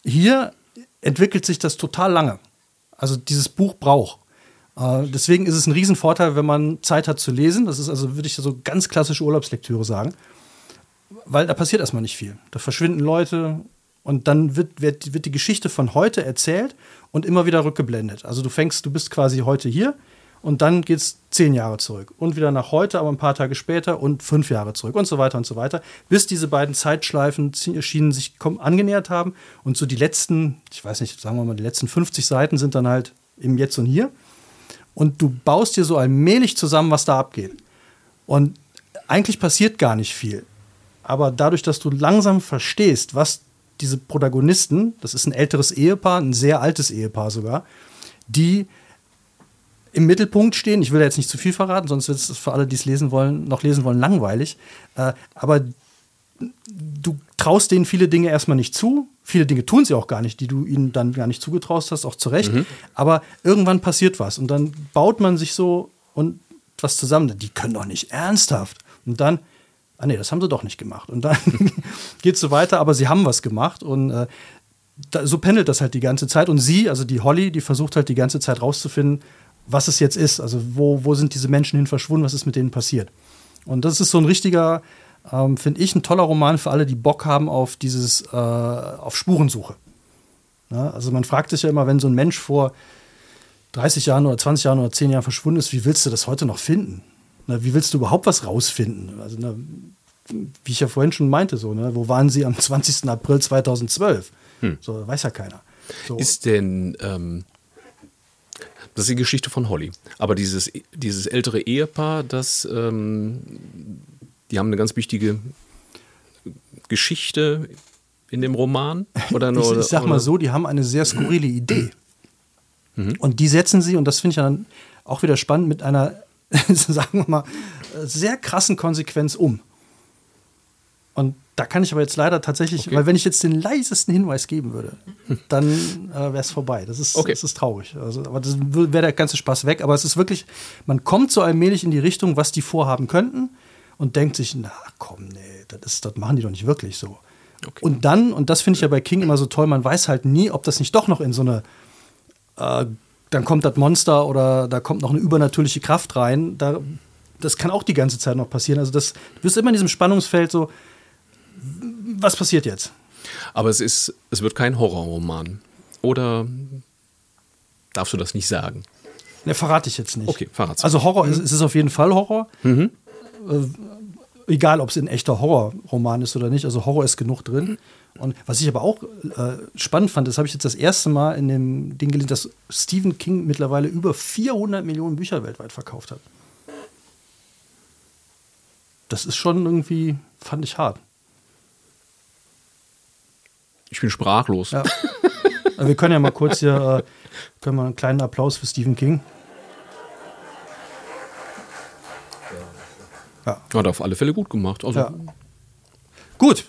Hier entwickelt sich das total lange. Also dieses Buch braucht. Äh, deswegen ist es ein Riesenvorteil, wenn man Zeit hat zu lesen. Das ist also, würde ich so ganz klassische Urlaubslektüre sagen. Weil da passiert erstmal nicht viel. Da verschwinden Leute und dann wird, wird, wird die Geschichte von heute erzählt und immer wieder rückgeblendet. Also du fängst, du bist quasi heute hier und dann geht es zehn Jahre zurück. Und wieder nach heute, aber ein paar Tage später und fünf Jahre zurück und so weiter und so weiter. Bis diese beiden Zeitschleifen schienen sich angenähert haben. Und so die letzten, ich weiß nicht, sagen wir mal, die letzten 50 Seiten sind dann halt im Jetzt und Hier. Und du baust dir so allmählich zusammen, was da abgeht. Und eigentlich passiert gar nicht viel. Aber dadurch, dass du langsam verstehst, was diese Protagonisten, das ist ein älteres Ehepaar, ein sehr altes Ehepaar sogar, die im Mittelpunkt stehen. Ich will da jetzt nicht zu viel verraten, sonst wird es für alle, die es lesen wollen, noch lesen wollen, langweilig. Äh, aber du traust denen viele Dinge erstmal nicht zu. Viele Dinge tun sie auch gar nicht, die du ihnen dann gar nicht zugetraust hast, auch zu Recht. Aber irgendwann passiert was und dann baut man sich so und was zusammen. Die können doch nicht ernsthaft. Und dann, ah nee, das haben sie doch nicht gemacht. Und dann geht es so weiter, aber sie haben was gemacht und äh, da, so pendelt das halt die ganze Zeit. Und sie, also die Holly, die versucht halt die ganze Zeit rauszufinden, was es jetzt ist. Also wo, wo sind diese Menschen hin verschwunden, was ist mit denen passiert. Und das ist so ein richtiger, ähm, finde ich, ein toller Roman für alle, die Bock haben auf dieses, äh, auf Spurensuche. Ja, also man fragt sich ja immer, wenn so ein Mensch vor 30 Jahren oder 20 Jahren oder 10 Jahren verschwunden ist, wie willst du das heute noch finden? Na, wie willst du überhaupt was rausfinden? Also, na, wie ich ja vorhin schon meinte, so, ne, wo waren sie am 20. April 2012? So, weiß ja keiner. So. Ist denn, ähm, das ist die Geschichte von Holly, aber dieses, dieses ältere Ehepaar, das, ähm, die haben eine ganz wichtige Geschichte in dem Roman? Oder Ich, nur, ich sag mal oder- so, die haben eine sehr skurrile Idee. Und die setzen sie, und das finde ich dann auch wieder spannend, mit einer, sagen wir mal, sehr krassen Konsequenz um. Und da kann ich aber jetzt leider tatsächlich, weil wenn ich jetzt den leisesten Hinweis geben würde, dann äh, wäre es vorbei. Das ist, Okay. das ist traurig. Also, aber das wäre der ganze Spaß weg. Aber es ist wirklich, man kommt so allmählich in die Richtung, was die vorhaben könnten und denkt sich, na komm, nee, das, ist, das machen die doch nicht wirklich so. Okay. Und dann, und das finde ich ja bei King immer so toll, man weiß halt nie, ob das nicht doch noch in so eine, äh, dann kommt das Monster oder da kommt noch eine übernatürliche Kraft rein. Da, das kann auch die ganze Zeit noch passieren. Also das, du bist immer in diesem Spannungsfeld so, was passiert jetzt? Aber es ist, es wird kein Horrorroman. Oder darfst du das nicht sagen? Ne, verrate ich jetzt nicht. Okay, verrat's. Also Horror, es es ist auf jeden Fall Horror. Äh, egal, ob es ein echter Horrorroman ist oder nicht. Also Horror ist genug drin. Und was ich aber auch äh, spannend fand, das habe ich jetzt das erste Mal in dem Ding gelesen, dass Stephen King mittlerweile über 400 Millionen Bücher weltweit verkauft hat. Das ist schon irgendwie, fand ich hart. Ich bin sprachlos. Ja. Wir können ja mal kurz hier, äh, können wir einen kleinen Applaus für Stephen King. Hat auf alle Fälle gut gemacht. Also, Ja. Gut.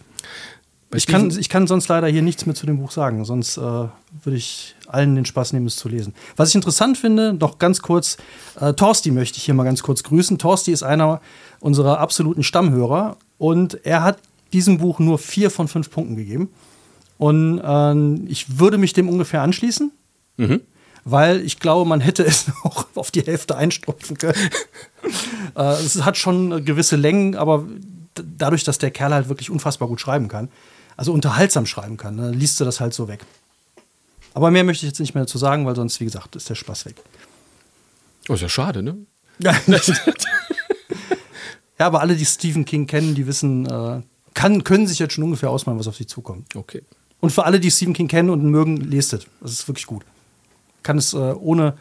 Ich kann, ich kann sonst leider hier nichts mehr zu dem Buch sagen, sonst äh, würde ich allen den Spaß nehmen, es zu lesen. Was ich interessant finde, noch ganz kurz, äh, Torsti möchte ich hier mal ganz kurz grüßen. Torsti ist einer unserer absoluten Stammhörer und er hat diesem Buch nur vier von fünf Punkten gegeben. Und ähm, ich würde mich dem ungefähr anschließen, weil ich glaube, man hätte es auch auf die Hälfte einstopfen können. äh, es hat schon gewisse Längen, aber dadurch, dass der Kerl halt wirklich unfassbar gut schreiben kann, also unterhaltsam schreiben kann, ne, liest du das halt so weg. Aber mehr möchte ich jetzt nicht mehr dazu sagen, weil sonst, wie gesagt, ist der Spaß weg. Oh, ist ja schade, ne? ja, aber alle, die Stephen King kennen, die wissen, äh, kann, können sich jetzt schon ungefähr ausmalen, was auf sie zukommt. Okay. Und für alle, die Stephen King kennen und mögen, lest es. Das ist wirklich gut. Kann es äh, ohne,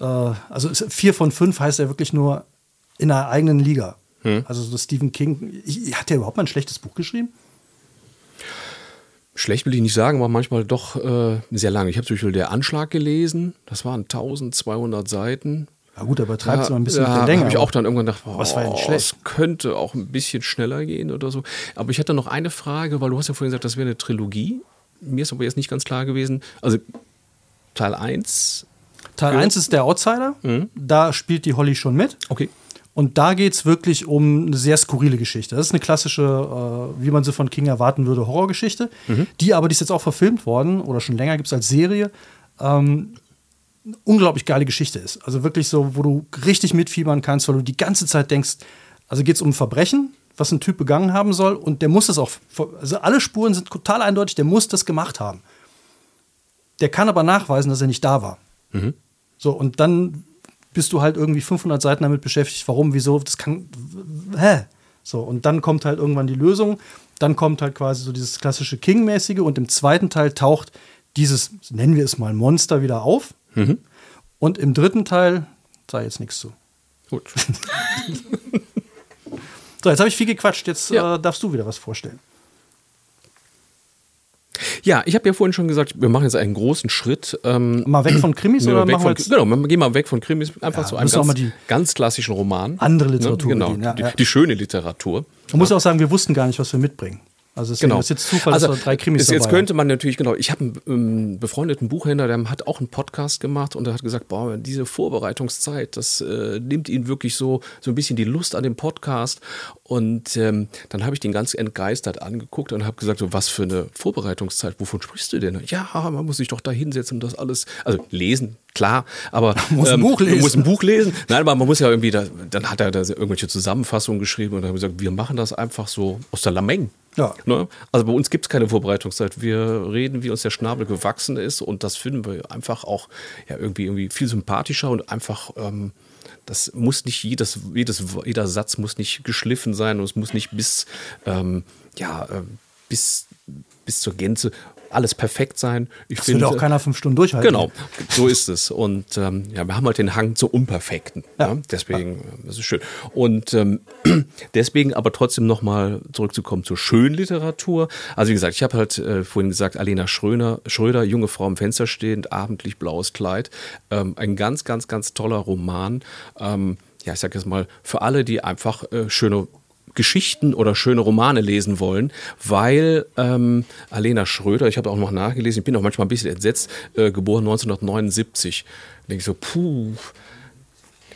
äh, also vier von fünf heißt er wirklich nur in einer eigenen Liga. Also das Stephen King, ich, hat der überhaupt mal ein schlechtes Buch geschrieben? Schlecht will ich nicht sagen, aber manchmal doch äh, sehr lange. Ich habe zum Beispiel der Anschlag gelesen. Das waren 1200 Seiten. Ja gut, er übertreibt es Ja, mal ein bisschen ja, Länge. habe ich aber- auch dann irgendwann gedacht, boah, Was war ja nicht schlecht. es könnte auch ein bisschen schneller gehen oder so. Aber ich hatte noch eine Frage, weil du hast ja vorhin gesagt, das wäre eine Trilogie. Mir ist aber jetzt nicht ganz klar gewesen. Also Teil 1. Teil Ja. 1 ist der Outsider. Da spielt die Holly schon mit. Okay. Und da geht es wirklich um eine sehr skurrile Geschichte. Das ist eine klassische, äh, wie man sie von King erwarten würde, Horrorgeschichte. Die aber, die ist jetzt auch verfilmt worden oder schon länger gibt es als Serie. Ähm, eine unglaublich geile Geschichte ist. Also wirklich so, wo du richtig mitfiebern kannst, weil du die ganze Zeit denkst, also geht es um ein Verbrechen, was ein Typ begangen haben soll und der muss das auch, also alle Spuren sind total eindeutig, der muss das gemacht haben. Der kann aber nachweisen, dass er nicht da war. So, und dann bist du halt irgendwie 500 Seiten damit beschäftigt, warum, wieso, das kann, hä? So, und dann kommt halt irgendwann die Lösung, dann kommt halt quasi so dieses klassische King-mäßige und im zweiten Teil taucht dieses, nennen wir es mal Monster wieder auf. Und im dritten Teil sei jetzt nichts zu. Gut. So, jetzt habe ich viel gequatscht, jetzt Ja. äh, darfst du wieder was vorstellen. Ja, ich habe ja vorhin schon gesagt, wir machen jetzt einen großen Schritt. Ähm, Mal weg von Krimis oder weg von, genau, wir gehen mal weg von Krimis, einfach Ja, zu einem ganz, mal die ganz klassischen Roman. andere Literatur genau, bedienen, ja, die, ja. die schöne Literatur. Man muss auch sagen, wir wussten gar nicht, was wir mitbringen. Also Genau. ist jetzt Zufall, dass wir drei Krimis es, jetzt dabei könnte man natürlich, genau, ich habe einen ähm, befreundeten Buchhändler, der hat auch einen Podcast gemacht und der hat gesagt, boah, diese Vorbereitungszeit, das äh, nimmt ihn wirklich so, so ein bisschen die Lust an dem Podcast. Und ähm, dann habe ich den ganz entgeistert angeguckt und habe gesagt, so, was für eine Vorbereitungszeit, wovon sprichst du denn? Ja, man muss sich doch da hinsetzen und das alles, also lesen, klar, aber ähm, muss ein Buch lesen. Man muss ein Buch lesen. Nein, aber man muss ja irgendwie, da, dann hat er da irgendwelche Zusammenfassungen geschrieben und dann habe ich gesagt, wir machen das einfach so aus der Lameng. Ja. Ne? Also bei uns gibt es keine Vorbereitungszeit. Wir reden, wie uns der Schnabel gewachsen ist und das finden wir einfach auch ja, irgendwie, irgendwie viel sympathischer und einfach, ähm, das muss nicht jedes, jedes, jeder Satz muss nicht geschliffen sein und es muss nicht bis, ähm, ja, ähm, bis, bis zur Gänze alles perfekt sein. Ich Das würde auch keiner fünf Stunden durchhalten. Genau, so ist es. Und ähm, ja, wir haben halt den Hang zur Unperfekten. Ja. Ne? Deswegen, äh, das ist schön. Und ähm, deswegen aber trotzdem nochmal zurückzukommen zur Schönliteratur. Also wie gesagt, ich habe halt äh, vorhin gesagt, Alena Schröder, Schröder, junge Frau am Fenster stehend, abendlich blaues Kleid. Ähm, ein ganz, ganz, ganz toller Roman. Ähm, ja, ich sage jetzt mal, für alle, die einfach äh, schöne Geschichten oder schöne Romane lesen wollen, weil ähm, Alena Schröder, ich habe auch noch nachgelesen, ich bin auch manchmal ein bisschen entsetzt, äh, geboren 1979. Da denke ich so, puh,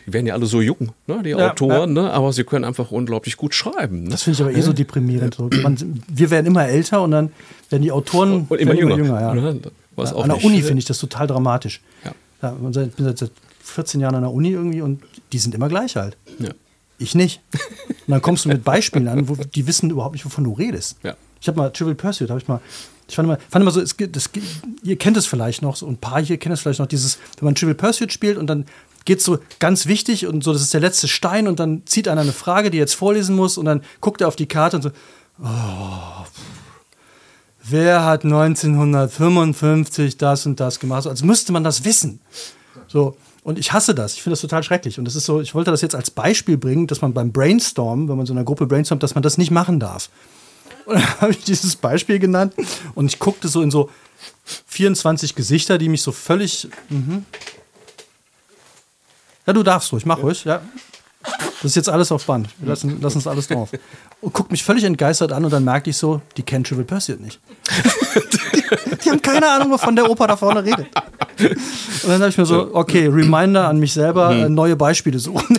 die werden ja alle so jung, ne, die Ja, Autoren, Ne, aber sie können einfach unglaublich gut schreiben. Ne? Das finde ich aber eh so deprimierend. So, man, wir werden immer älter und dann werden die Autoren Und immer werden jünger. ja. Ne? Was Ja, auch An der nicht. Uni finde ich das total dramatisch. Ja. Ja, seit, bin seit 14 Jahren an der Uni irgendwie und die sind immer gleich alt. Ja. Ich nicht. Und dann kommst du mit Beispielen an, wo die wissen überhaupt nicht, wovon du redest. Ja. Ich habe mal Trivial Pursuit, habe ich mal. Ich fand immer, fand immer so, es gibt, es gibt, ihr kennt es vielleicht noch, so ein paar hier kennen es vielleicht noch, dieses, wenn man Trivial Pursuit spielt und dann geht es so ganz wichtig und so, das ist der letzte Stein und dann zieht einer eine Frage, die er jetzt vorlesen muss und dann guckt er auf die Karte und so, oh, wer hat 1955 das und das gemacht? So, als müsste man das wissen. So. Und ich hasse das. Ich finde das total schrecklich. Und das ist so, ich wollte das jetzt als Beispiel bringen, dass man beim Brainstorm, wenn man so in einer Gruppe brainstormt, dass man das nicht machen darf. Und dann habe ich dieses Beispiel genannt und ich guckte so in so 24 Gesichter, die mich so völlig. Mhm. Ja, du darfst ruhig, mach ruhig, ja. Das ist jetzt alles auf Band. Wir lassen, lassen es alles drauf. Und guckt mich völlig entgeistert an und dann merkte ich so, die kennen Trivial Pursuit nicht. die, die haben keine Ahnung, wovon der Opa da vorne redet. Und dann habe ich mir so, okay, Reminder an mich selber, äh, neue Beispiele suchen.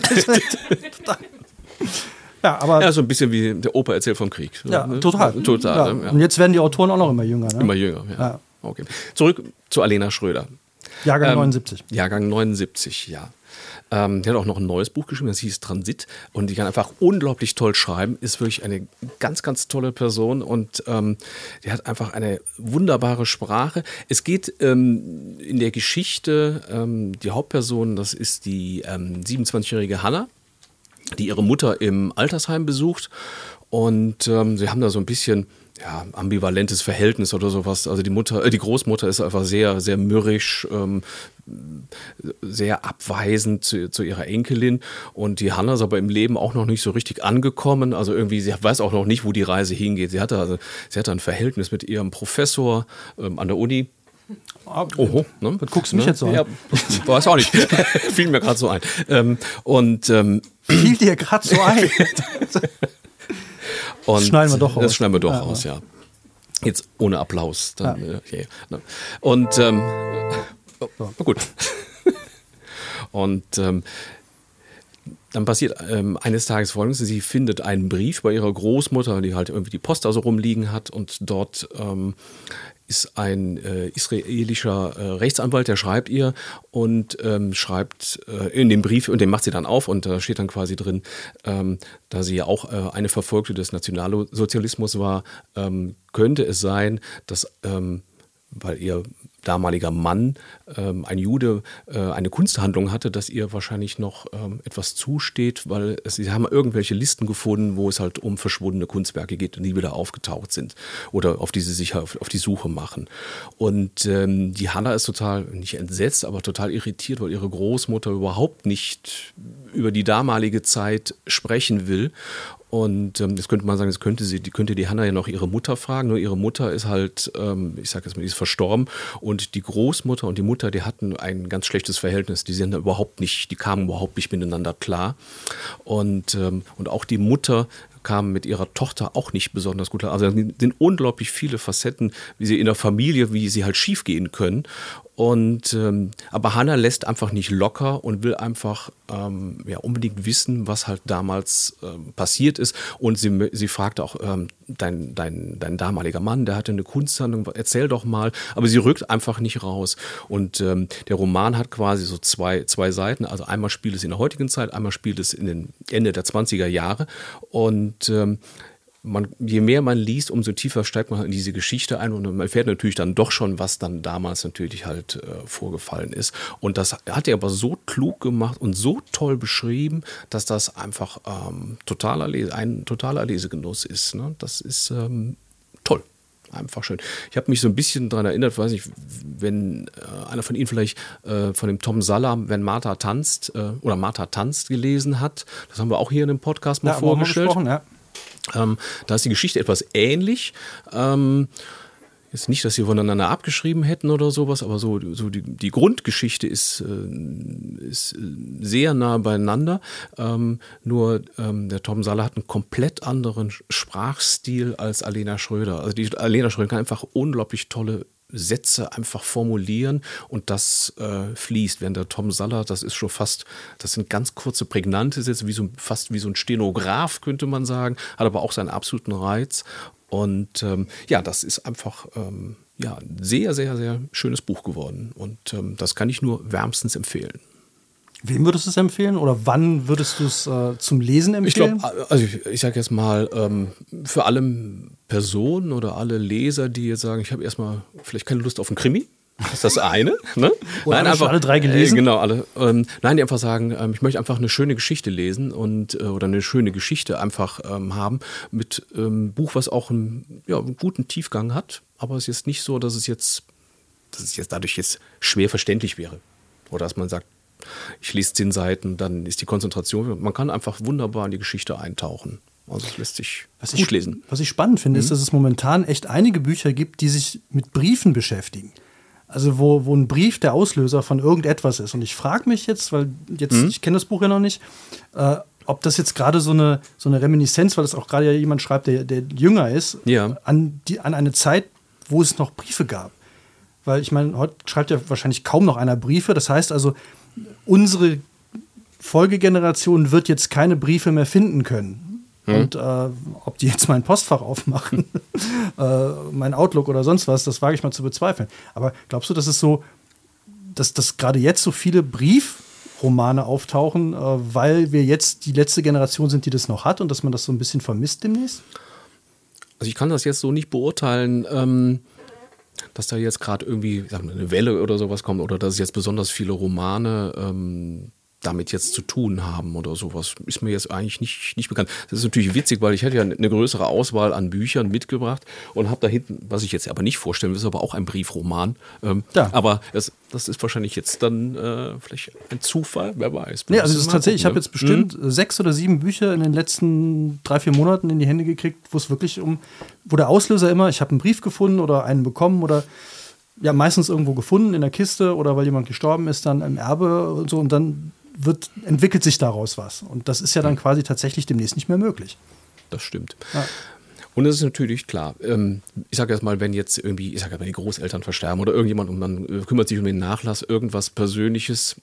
ja, aber Ja, so ein bisschen wie der Opa erzählt vom Krieg. ja, Ne? total. Total. Ja. Ja. Und jetzt werden die Autoren auch noch immer jünger. Ne? Immer jünger, ja. Ja. Okay. Zurück zu Alena Schröder. Jahrgang Ähm, 79. Jahrgang 79, ja. Ähm, die hat auch noch ein neues Buch geschrieben, das hieß Transit. Und die kann einfach unglaublich toll schreiben, ist wirklich eine ganz, ganz tolle Person und ähm, die hat einfach eine wunderbare Sprache. Es geht ähm, in der Geschichte, ähm, die Hauptperson, das ist die ähm, 27-jährige Hannah, die ihre Mutter im Altersheim besucht. Und ähm, sie haben da so ein bisschen ja, ambivalentes Verhältnis oder sowas. Also die Mutter, äh, die Großmutter ist einfach sehr, sehr mürrisch, ähm, sehr abweisend zu, zu ihrer Enkelin. Und die Hanna ist aber im Leben auch noch nicht so richtig angekommen. Also irgendwie, sie weiß auch noch nicht, wo die Reise hingeht. Sie hatte, also, sie hatte ein Verhältnis mit ihrem Professor ähm, an der Uni. Oho, ne? Was guckst du mich jetzt so an? Ja, weiß auch nicht. Fiel mir gerade so ein. Ähm, und ähm, Fiel dir gerade so ein. Und Das schneiden wir doch Das raus. schneiden wir doch Ja, raus, ja. Jetzt ohne Applaus. Dann, äh, okay, ne. Und ähm, oh, gut. Und ähm, dann passiert ähm, eines Tages folgendes: Sie findet einen Brief bei ihrer Großmutter, die halt irgendwie die Post also rumliegen hat, und dort ähm, ist ein äh, israelischer äh, Rechtsanwalt, der schreibt ihr und ähm, schreibt äh, in dem Brief, und den macht sie dann auf, und da steht dann quasi drin, ähm, da sie ja auch äh, eine Verfolgte des Nationalsozialismus war, ähm, könnte es sein, dass, ähm, weil ihr damaliger Mann, ähm, ein Jude, äh, eine Kunsthandlung hatte, dass ihr wahrscheinlich noch ähm, etwas zusteht, weil sie haben irgendwelche Listen gefunden, wo es halt um verschwundene Kunstwerke geht, die wieder aufgetaucht sind oder auf die sie sich auf, auf die Suche machen. Und ähm, die Hanna ist total, nicht entsetzt, aber total irritiert, weil ihre Großmutter überhaupt nicht über die damalige Zeit sprechen will. Und ähm, jetzt könnte man sagen, das könnte sie, die könnte die Hanna ja noch ihre Mutter fragen. Nur ihre Mutter ist halt, ähm, ich sage jetzt mal, die ist verstorben. Und die Großmutter und die Mutter, die hatten ein ganz schlechtes Verhältnis. Die sind überhaupt nicht, die kamen überhaupt nicht miteinander klar. Und, ähm, und auch die Mutter kam mit ihrer Tochter auch nicht besonders gut. Also es sind unglaublich viele Facetten, wie sie in der Familie, wie sie halt schiefgehen können. Und ähm, aber Hannah lässt einfach nicht locker und will einfach ähm, ja, unbedingt wissen, was halt damals ähm, passiert ist. Und sie, sie fragt auch, ähm, dein, dein, dein damaliger Mann, der hatte eine Kunsthandlung, erzähl doch mal. Aber sie rückt einfach nicht raus. Und ähm, der Roman hat quasi so zwei, zwei Seiten. Also einmal spielt es in der heutigen Zeit, einmal spielt es in den Ende der 20er Jahre. Und ähm, man, je mehr man liest, umso tiefer steigt man in diese Geschichte ein und man erfährt natürlich dann doch schon, was dann damals natürlich halt äh, vorgefallen ist. Und das hat er aber so klug gemacht und so toll beschrieben, dass das einfach ähm, totaler Lese, ein totaler Lesegenuss ist. Ne? Das ist ähm, toll. Einfach schön. Ich habe mich so ein bisschen daran erinnert, weiß ich, wenn äh, einer von Ihnen vielleicht äh, von dem Tom Saller, wenn Martha tanzt äh, oder Martha tanzt gelesen hat. Das haben wir auch hier in dem Podcast mal Ja, haben wir vorgestellt. ja. Ähm, da ist die Geschichte etwas ähnlich. Ähm, jetzt nicht, dass sie voneinander abgeschrieben hätten oder sowas, aber so, so die, die Grundgeschichte ist, äh, ist äh, sehr nah beieinander. Ähm, nur ähm, der Tom Saller hat einen komplett anderen Sprachstil als Alena Schröder. Also die Alena Schröder kann einfach unglaublich tolle Sätze einfach formulieren und das äh, fließt. Während der Tom Saller, das ist schon fast, das sind ganz kurze, prägnante Sätze, wie so, fast wie so ein Stenograf, könnte man sagen, hat aber auch seinen absoluten Reiz. Und ähm, ja, das ist einfach ähm, ja, ein sehr, sehr, sehr schönes Buch geworden. Und ähm, das kann ich nur wärmstens empfehlen. Wem würdest du es empfehlen oder wann würdest du es äh, zum Lesen Ich empfehlen? glaube, also ich, ich sage jetzt mal, ähm, für alle Personen oder alle Leser, die jetzt sagen, ich habe erstmal vielleicht keine Lust auf einen Krimi. Das ist das eine. Ne? Oder haben schon alle drei gelesen? Äh, genau, alle. Ähm, nein, die einfach sagen, ähm, ich möchte einfach eine schöne Geschichte lesen und äh, oder eine schöne Geschichte einfach ähm, haben mit ähm, Buch, was auch einen, ja, einen guten Tiefgang hat. Aber es ist jetzt nicht so, dass es jetzt, dass es jetzt dadurch jetzt schwer verständlich wäre. Oder dass man sagt, ich lese zehn Seiten, dann ist die Konzentration. Man kann einfach wunderbar in die Geschichte eintauchen. Also es lässt sich Was gut ich, lesen. was ich spannend finde, ist, dass es momentan echt einige Bücher gibt, die sich mit Briefen beschäftigen. Also wo, wo ein Brief der Auslöser von irgendetwas ist. Und ich frage mich jetzt, weil jetzt, ich kenne das Buch ja noch nicht, äh, ob das jetzt gerade so eine, so eine Reminiszenz, weil das auch gerade ja jemand schreibt, der, der jünger ist, Ja. an, die, an eine Zeit, wo es noch Briefe gab. Weil ich meine, heute schreibt ja wahrscheinlich kaum noch einer Briefe. Das heißt also, unsere Folgegeneration wird jetzt keine Briefe mehr finden können. Und äh, ob die jetzt mein Postfach aufmachen, äh, mein Outlook oder sonst was, das wage ich mal zu bezweifeln. Aber glaubst du, dass es so, dass, dass gerade jetzt so viele Briefromane auftauchen, äh, weil wir jetzt die letzte Generation sind, die das noch hat und dass man das so ein bisschen vermisst demnächst? Also ich kann das jetzt so nicht beurteilen, ähm, dass da jetzt gerade irgendwie mal, eine Welle oder sowas kommt oder dass jetzt besonders viele Romane ähm, damit jetzt zu tun haben oder sowas. Ist mir jetzt eigentlich nicht, nicht bekannt. Das ist natürlich witzig, weil ich hätte ja eine größere Auswahl an Büchern mitgebracht und habe da hinten, was ich jetzt aber nicht vorstellen will, ist aber auch ein Briefroman. Ähm, Ja. Aber es, das ist wahrscheinlich jetzt dann äh, vielleicht ein Zufall, wer weiß. Nee, also tatsächlich, ich habe jetzt ne? bestimmt äh, sechs oder sieben Bücher in den letzten drei, vier Monaten in die Hände gekriegt, wo es wirklich um, wo der Auslöser immer, ich habe einen Brief gefunden oder einen bekommen oder ja, meistens irgendwo gefunden in der Kiste oder weil jemand gestorben ist, dann im Erbe und so und dann wird, entwickelt sich daraus was. Und das ist ja dann quasi tatsächlich demnächst nicht mehr möglich. Das stimmt. Ja. Und es ist natürlich klar, ähm, ich sage erst mal, wenn jetzt irgendwie, ich sage wenn die Großeltern versterben oder irgendjemand und man äh, kümmert sich um den Nachlass, irgendwas Persönliches,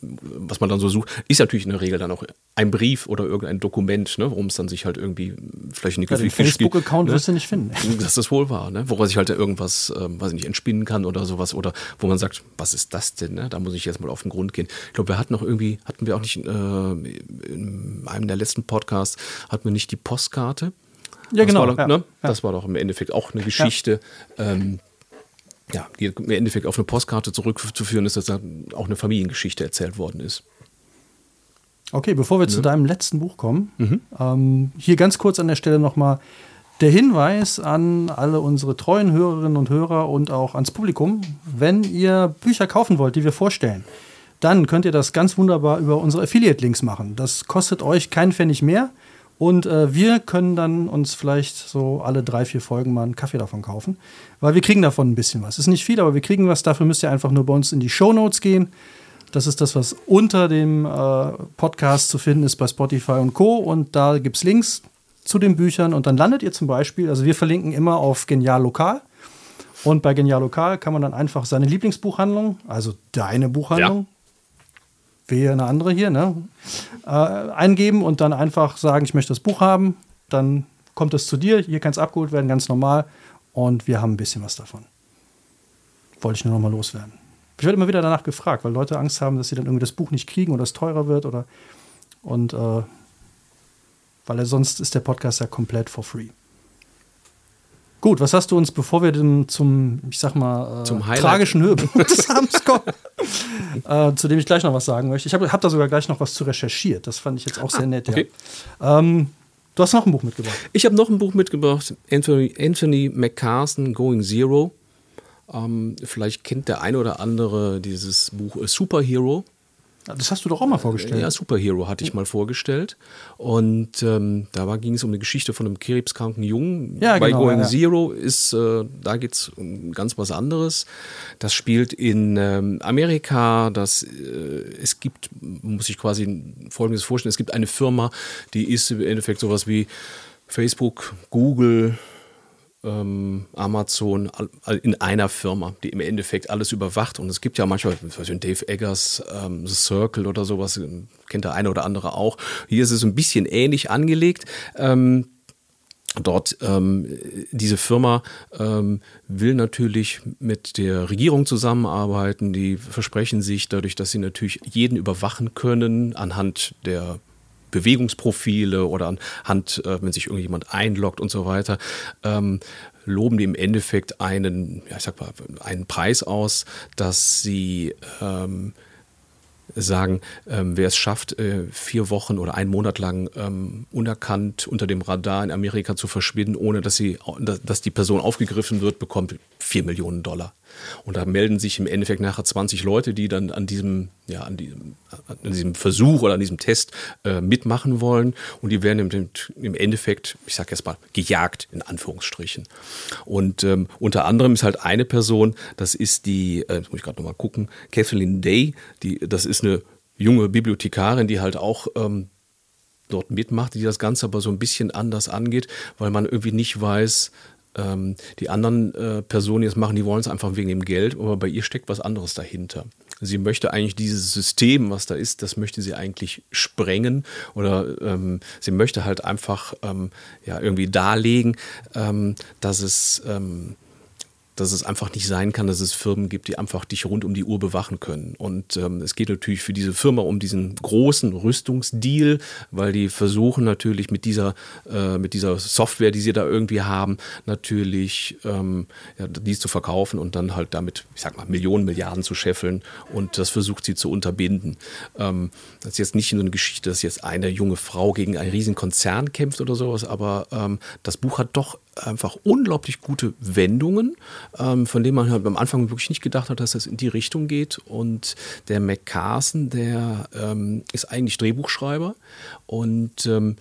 was man dann so sucht, ist natürlich in der Regel dann auch ein Brief oder irgendein Dokument, ne, worum es dann sich halt irgendwie vielleicht eine Ja, den Facebook-Account ne? wirst du nicht finden. Das ist wohl wahr, ne? woraus ich halt irgendwas, ähm, weiß ich nicht, entspinnen kann oder sowas. Oder wo man sagt, was ist das denn? Ne? Da muss ich jetzt mal auf den Grund gehen. Ich glaube, wir hatten noch irgendwie, hatten wir auch nicht äh, in einem der letzten Podcasts, hatten wir nicht die Postkarte. Ja, Das genau, War doch, ja, ne? ja. Das war doch im Endeffekt auch eine Geschichte. Ähm, ja, die im Endeffekt auf eine Postkarte zurückzuführen ist, dass da auch eine Familiengeschichte erzählt worden ist. Okay, bevor wir zu deinem letzten Buch kommen, Mhm. ähm, hier ganz kurz an der Stelle nochmal der Hinweis an alle unsere treuen Hörerinnen und Hörer und auch ans Publikum. Wenn ihr Bücher kaufen wollt, die wir vorstellen, dann könnt ihr das ganz wunderbar über unsere Affiliate-Links machen. Das kostet euch keinen Pfennig mehr. Und äh, wir können dann uns vielleicht so alle drei, vier Folgen mal einen Kaffee davon kaufen. Weil wir kriegen davon ein bisschen was. Ist nicht viel, aber wir kriegen was. Dafür müsst ihr einfach nur bei uns in die Show Notes gehen. Das ist das, was unter dem äh, Podcast zu finden ist bei Spotify und Co. Und da gibt es Links zu den Büchern. Und dann landet ihr zum Beispiel, also wir verlinken immer auf Genial Lokal. Und bei Genial Lokal kann man dann einfach seine Lieblingsbuchhandlung, also deine Buchhandlung, wehe eine andere hier, ne, äh, eingeben und dann einfach sagen, ich möchte das Buch haben. Dann kommt es zu dir. Hier kann es abgeholt werden, ganz normal. Und wir haben ein bisschen was davon. Wollte ich nur noch mal loswerden. Ich werde immer wieder danach gefragt, weil Leute Angst haben, dass sie dann irgendwie das Buch nicht kriegen oder es teurer wird oder und äh, weil sonst ist der Podcast ja komplett for free. Gut, was hast du uns, bevor wir denn zum, ich sag mal, äh, tragischen Höhepunkt des Abends kommen, äh, zu dem ich gleich noch was sagen möchte. Ich habe hab da sogar gleich noch was zu recherchiert. Das fand ich jetzt auch sehr nett. okay. Ja. Ähm, Du hast noch ein Buch mitgebracht. Ich habe noch ein Buch mitgebracht, Anthony, Anthony McCarson, Going Zero. Ähm, vielleicht kennt der eine oder andere dieses Buch äh, Superhero. Das hast du doch auch mal vorgestellt. Ja, Superhero hatte ich mal vorgestellt. Und ähm, da ging es um eine Geschichte von einem krebskranken Jungen. Ja, Bei genau, Going ja. Zero ist, äh, da geht es um ganz was anderes. Das spielt in ähm, Amerika. Das, äh, es gibt, muss ich quasi Folgendes vorstellen, es gibt eine Firma, die ist im Endeffekt sowas wie Facebook, Google, ähm, Amazon in einer Firma, die im Endeffekt alles überwacht. Und es gibt ja manchmal, zum Beispiel Dave Eggers, ähm, The Circle oder sowas, ähm, kennt der eine oder andere auch. Hier ist es ein bisschen ähnlich angelegt. Ähm, Dort, ähm, diese Firma ähm, will natürlich mit der Regierung zusammenarbeiten. Die versprechen sich dadurch, dass sie natürlich jeden überwachen können anhand der Bewegungsprofile oder anhand, äh, wenn sich irgendjemand einloggt und so weiter, ähm, loben die im Endeffekt einen, ja, ich sag mal, einen Preis aus, dass sie ähm, sagen, ähm, wer es schafft, äh, vier Wochen oder einen Monat lang ähm, unerkannt unter dem Radar in Amerika zu verschwinden, ohne dass, sie, dass dass die Person aufgegriffen wird, bekommt vier Millionen Dollar. Und da melden sich im Endeffekt nachher 20 Leute, die dann an diesem, ja, an diesem, an diesem Versuch oder an diesem Test äh, mitmachen wollen. Und die werden im, im Endeffekt, ich sage jetzt mal, gejagt, in Anführungsstrichen. Und ähm, unter anderem ist halt eine Person, das ist die, äh, muss ich gerade nochmal gucken, Kathleen Day, die, das ist eine junge Bibliothekarin, die halt auch ähm, dort mitmacht, die das Ganze aber so ein bisschen anders angeht, weil man irgendwie nicht weiß, ähm, die anderen äh, Personen, es machen, die wollen es einfach wegen dem Geld, aber bei ihr steckt was anderes dahinter. Sie möchte eigentlich dieses System, was da ist, das möchte sie eigentlich sprengen oder ähm, sie möchte halt einfach ähm, ja, irgendwie darlegen, ähm, dass es ähm, dass es einfach nicht sein kann, dass es Firmen gibt, die einfach dich rund um die Uhr bewachen können. Und ähm, es geht natürlich für diese Firma um diesen großen Rüstungsdeal, weil die versuchen natürlich mit dieser, äh, mit dieser Software, die sie da irgendwie haben, natürlich ähm, ja, dies zu verkaufen und dann halt damit, ich sag mal, Millionen, Milliarden zu scheffeln. Und das versucht sie zu unterbinden. Ähm, das ist jetzt nicht so eine Geschichte, dass jetzt eine junge Frau gegen einen riesen Konzern kämpft oder sowas, aber ähm, das Buch hat doch einfach unglaublich gute Wendungen, ähm, von denen man halt am Anfang wirklich nicht gedacht hat, dass das in die Richtung geht. Und der McCarson, der ähm, ist eigentlich Drehbuchschreiber. Und ähm,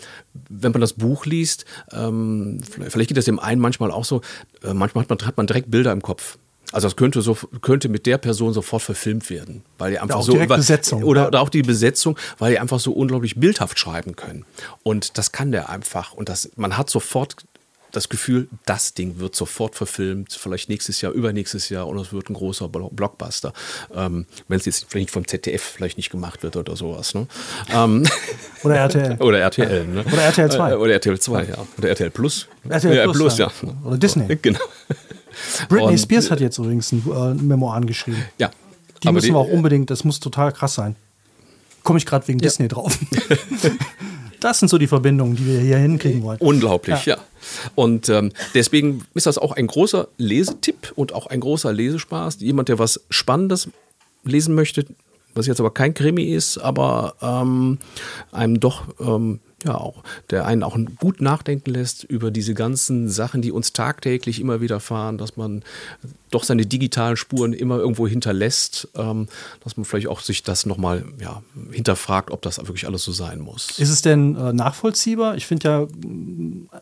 wenn man das Buch liest, ähm, vielleicht, geht das dem einen manchmal auch so, äh, manchmal hat man, hat man direkt Bilder im Kopf. Also das könnte, so, könnte mit der Person sofort verfilmt werden, weil die einfach auch so Besetzung, oder, ja. oder auch die Besetzung, weil die einfach so unglaublich bildhaft schreiben können. Und das kann der einfach. Und das, man hat sofort das Gefühl, das Ding wird sofort verfilmt, vielleicht nächstes Jahr, übernächstes Jahr und es wird ein großer Blo- Blockbuster. Ähm, Wenn es jetzt vielleicht vom ZDF vielleicht nicht gemacht wird oder sowas. Ne? Ähm, Oder RTL. oder RTL. Ne? Oder RTL 2. Äh, Oder RTL 2, ja. Oder RTL Plus. RTL ja, Plus, ja. ja. Oder Disney. Genau. Britney Und- Spears hat jetzt übrigens ein äh, Memoiren geschrieben. Ja. Die müssen wir auch unbedingt, das muss total krass sein. Komme ich gerade wegen Disney drauf. Das sind so die Verbindungen, die wir hier hinkriegen wollen. Unglaublich, ja. Und ähm, deswegen ist das auch ein großer Lesetipp und auch ein großer Lesespaß. Jemand, der was Spannendes lesen möchte, was jetzt aber kein Krimi ist, aber ähm, einem doch ähm, ja auch, der einen auch gut nachdenken lässt über diese ganzen Sachen, die uns tagtäglich immer widerfahren, dass man doch seine digitalen Spuren immer irgendwo hinterlässt, ähm, dass man vielleicht auch sich das nochmal ja, hinterfragt, ob das wirklich alles so sein muss. Ist es denn äh, nachvollziehbar? Ich finde ja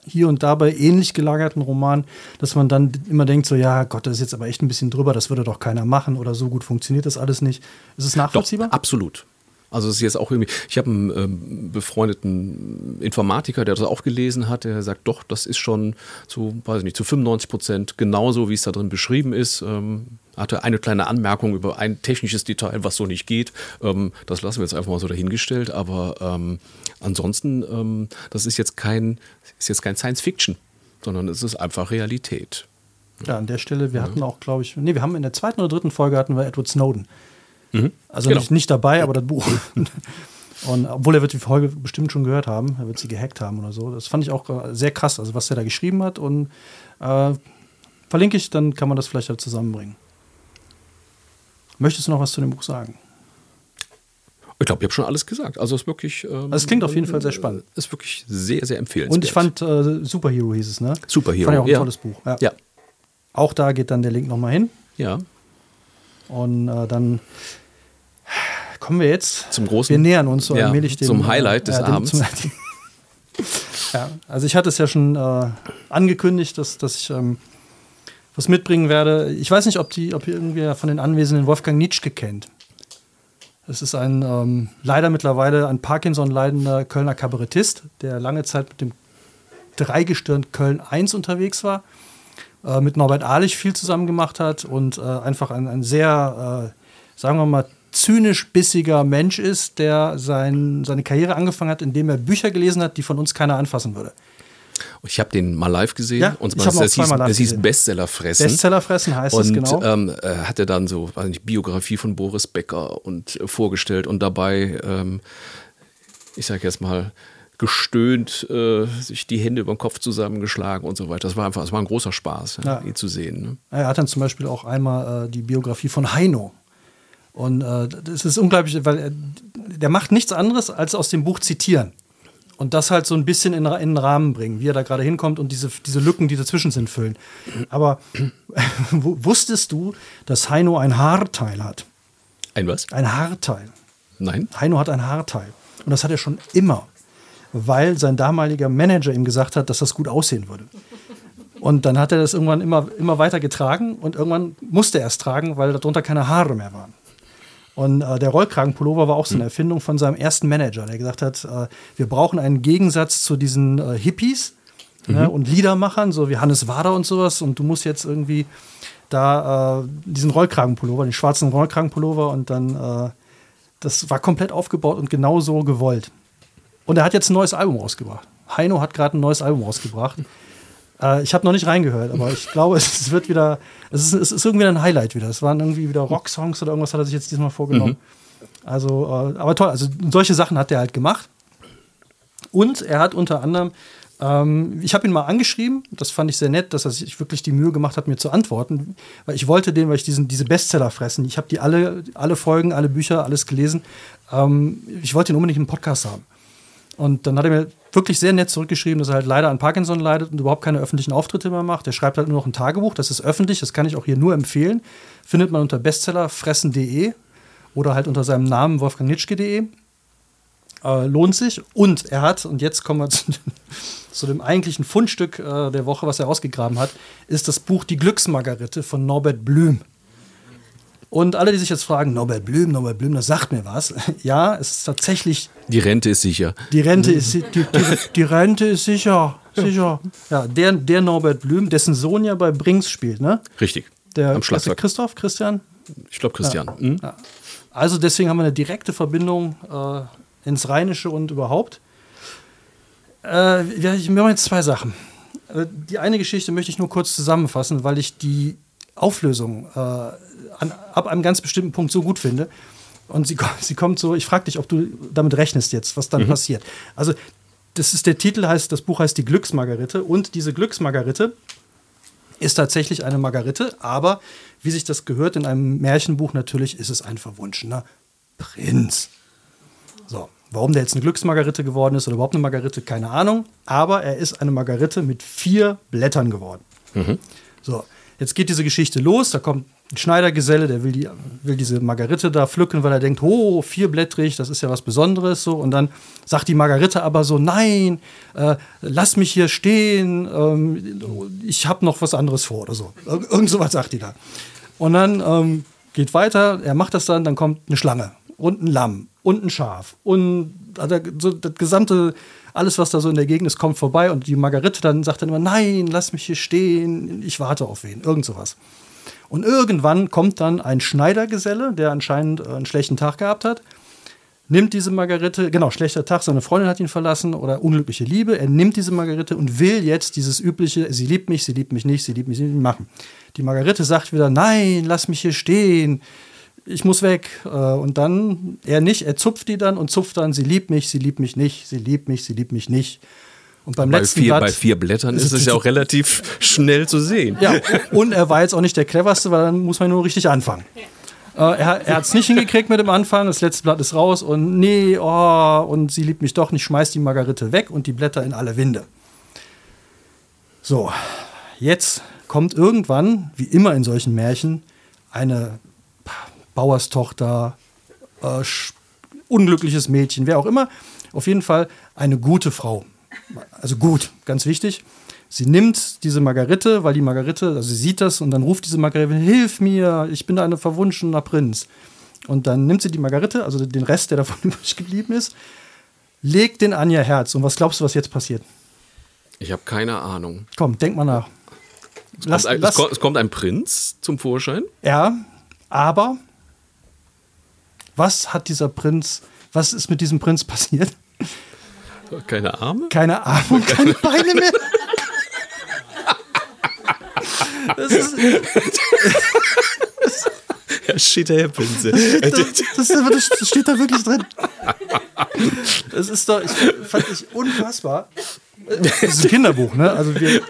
hier und da bei ähnlich gelagerten Romanen, dass man dann immer denkt, so, ja, Gott, das ist jetzt aber echt ein bisschen drüber, das würde doch keiner machen oder so gut funktioniert das alles nicht. Ist es nachvollziehbar? Doch, absolut. Also es ist jetzt auch irgendwie, ich habe einen ähm, befreundeten Informatiker, der das auch gelesen hat, der sagt, doch, das ist schon zu, weiß ich nicht, zu 95 Prozent genauso, wie es da drin beschrieben ist. Ähm, hatte eine kleine Anmerkung über ein technisches Detail, was so nicht geht. Ähm, das lassen wir jetzt einfach mal so dahingestellt. Aber ähm, ansonsten, ähm, das ist jetzt kein, ist jetzt kein Science Fiction, sondern es ist einfach Realität. Ja, an der Stelle, wir hatten auch, glaube ich, nee, wir haben in der zweiten oder dritten Folge hatten wir Edward Snowden. Also Genau. nicht, nicht dabei, aber das Buch. Und obwohl er wird die Folge bestimmt schon gehört haben, er wird sie gehackt haben oder so. Das fand ich auch äh, sehr krass, also was er da geschrieben hat. Und äh, verlinke ich, dann kann man das vielleicht halt zusammenbringen. Möchtest du noch was zu dem Buch sagen? Ich glaube, ich habe schon alles gesagt. Also es ist wirklich. Ähm, Also es klingt auf jeden Fall sehr spannend. Ist wirklich sehr, sehr empfehlenswert. Und ich fand äh, Superhero hieß es, ne? Superhero. Fand ich auch ein ja. tolles Buch. Ja. Ja. Auch da geht dann der Link nochmal hin. ja. Und äh, dann kommen wir jetzt Zum großen- Wir nähern uns so Ja, allmählich dem zum Highlight des dem- Abends. zum- ja, also ich hatte es ja schon äh, angekündigt, dass, dass ich ähm, was mitbringen werde. Ich weiß nicht, ob, die, ob ihr irgendwie von den Anwesenden Wolfgang Nietzsche kennt. Es ist ein ähm, leider mittlerweile an Parkinson leidender Kölner Kabarettist, der lange Zeit mit dem Dreigestirn Köln 1 unterwegs war, äh, mit Norbert Ahlich viel zusammen gemacht hat und äh, einfach ein, ein sehr, äh, sagen wir mal, zynisch bissiger Mensch ist, der sein, seine Karriere angefangen hat, indem er Bücher gelesen hat, die von uns keiner anfassen würde. Ich habe den mal live gesehen. Ja, und zwar, das, hieß, das hieß. Bestseller fressen. Bestseller fressen heißt es und genau. ähm, äh, hatte dann so, weiß nicht, Biografie von Boris Becker und äh, vorgestellt und dabei, ähm, ich sage jetzt mal, gestöhnt, äh, sich die Hände über den Kopf zusammengeschlagen und so weiter. Das war einfach, das war ein großer Spaß, Ja. ihn zu sehen. Ne? Er hat dann zum Beispiel auch einmal äh, die Biografie von Heino. Und äh, das ist unglaublich, weil er, der macht nichts anderes, als aus dem Buch zitieren. Und das halt so ein bisschen in, in den Rahmen bringen, wie er da gerade hinkommt und diese, diese Lücken, die dazwischen sind, füllen. Aber wu- wusstest du, dass Heino ein Haarteil hat? Ein was? Ein Haarteil. Nein? Heino hat ein Haarteil. Und das hat er schon immer, weil sein damaliger Manager ihm gesagt hat, dass das gut aussehen würde. Und dann hat er das irgendwann immer, immer weiter getragen und irgendwann musste er es tragen, weil darunter keine Haare mehr waren. Und äh, der Rollkragenpullover war auch so eine Erfindung von seinem ersten Manager, der gesagt hat, äh, wir brauchen einen Gegensatz zu diesen äh, Hippies ne, und Liedermachern, so wie Hannes Wader und sowas. Und du musst jetzt irgendwie da äh, diesen Rollkragenpullover, den schwarzen Rollkragenpullover und dann, äh, das war komplett aufgebaut und genau so gewollt. Und er hat jetzt ein neues Album rausgebracht. Heino hat gerade ein neues Album rausgebracht. Äh, ich habe noch nicht reingehört, aber ich glaube, es wird wieder, es ist, es ist irgendwie ein Highlight wieder. Es waren irgendwie wieder Rocksongs oder irgendwas hat er sich jetzt diesmal vorgenommen. Also, äh, aber toll, also solche Sachen hat er halt gemacht. Und er hat unter anderem, ähm, ich habe ihn mal angeschrieben, das fand ich sehr nett, dass er sich wirklich die Mühe gemacht hat, mir zu antworten, weil ich wollte den, weil ich diesen, diese Bestseller fressen. Ich habe die alle, alle Folgen, alle Bücher, alles gelesen. Ähm, ich wollte ihn unbedingt im Podcast haben. Und dann hat er mir wirklich sehr nett zurückgeschrieben, dass er halt leider an Parkinson leidet und überhaupt keine öffentlichen Auftritte mehr macht. Er schreibt halt nur noch ein Tagebuch, das ist öffentlich, das kann ich auch hier nur empfehlen. Findet man unter bestsellerfressen.de oder halt unter seinem Namen wolfgangnitschke.de. Äh, lohnt sich. Und er hat, und jetzt kommen wir zu, zu dem eigentlichen Fundstück äh, der Woche, was er ausgegraben hat, ist das Buch Die Glücksmargarite von Norbert Blüm. Und alle, die sich jetzt fragen, Norbert Blüm, Norbert Blüm, das sagt mir was. Ja, es ist tatsächlich Die Rente ist sicher. die Rente ist, die, die, die Rente ist sicher, sicher. Ja, der, der Norbert Blüm, dessen Sohn ja bei Brings spielt, ne? Richtig. Der Am Schlagzeug. Christoph, Christian. Ich glaube, Christian. Hm? Also deswegen haben wir eine direkte Verbindung äh, ins Rheinische und überhaupt. Äh, ja, ich wir haben jetzt zwei Sachen. Äh, die eine Geschichte möchte ich nur kurz zusammenfassen, weil ich die Auflösung äh, an, ab einem ganz bestimmten Punkt so gut finde. Und sie, sie kommt so, ich frage dich, ob du damit rechnest jetzt, was dann passiert. Also, das ist der Titel, heißt, das Buch heißt Die Glücksmargarite. Und diese Glücksmargarite ist tatsächlich eine Margarite, aber wie sich das gehört in einem Märchenbuch, natürlich ist es ein verwunschener Prinz. So, warum der jetzt eine Glücksmargarite geworden ist oder überhaupt eine Margarite, keine Ahnung. Aber er ist eine Margarite mit vier Blättern geworden. So, jetzt geht diese Geschichte los. Da kommt ein Schneidergeselle, der will, die, will diese Margarite da pflücken, weil er denkt, oh, vierblättrig, das ist ja was Besonderes. So. Und dann sagt die Margarite aber so, nein, äh, lass mich hier stehen, ähm, ich habe noch was anderes vor oder so. Ir irgend sowas sagt die da. Und dann ähm, geht weiter, er macht das dann, dann kommt eine Schlange und ein Lamm und ein Schaf und so das gesamte, alles, was da so in der Gegend ist, kommt vorbei und die Margarite dann sagt dann immer, nein, lass mich hier stehen, ich warte auf wen, irgend sowas. Und irgendwann kommt dann ein Schneidergeselle, der anscheinend äh, einen schlechten Tag gehabt hat, nimmt diese Margarite, genau, schlechter Tag, seine Freundin hat ihn verlassen oder unglückliche Liebe, er nimmt diese Margarite und will jetzt dieses übliche, sie liebt mich, sie liebt mich nicht, sie liebt mich nicht machen. Die Margarite sagt wieder, nein, lass mich hier stehen, ich muss weg. Äh, Und dann, er nicht, er zupft die dann und zupft dann, sie liebt mich, sie liebt mich nicht, sie liebt mich, sie liebt mich nicht. Und beim Bei letzten vier, Blatt, bei vier Blättern ist es ja auch relativ schnell zu sehen. ja, und er war jetzt auch nicht der cleverste, weil dann muss man nur richtig anfangen. Äh, er er hat es nicht hingekriegt mit dem Anfang, das letzte Blatt ist raus und nee, oh, und sie liebt mich doch nicht, schmeißt die Margarite weg und die Blätter in alle Winde. So, jetzt kommt irgendwann, wie immer in solchen Märchen, eine Bauerstochter, äh, unglückliches Mädchen, wer auch immer. Auf jeden Fall eine gute Frau. Also gut, ganz wichtig. Sie nimmt diese Margarite, weil die Margarite, also sie sieht das und dann ruft diese Margarite, hilf mir, ich bin ein verwunschener Prinz. Und dann nimmt sie die Margarite, also den Rest, der davon übrig geblieben ist, legt den an ihr Herz. Und was glaubst du, was jetzt passiert? Ich habe keine Ahnung. Komm, denk mal nach. Lass, Kommt ein, es, lass, kommt, es kommt ein Prinz zum Vorschein. ja, aber was hat dieser Prinz, was ist mit diesem Prinz passiert? Keine Arme. Keine Arme und keine Beine mehr. Das, ist, Herr Schitterpinse. das, das, das, das steht da wirklich drin. Das ist doch, ich fand ich unfassbar. Das ist ein Kinderbuch, ne? Also wir.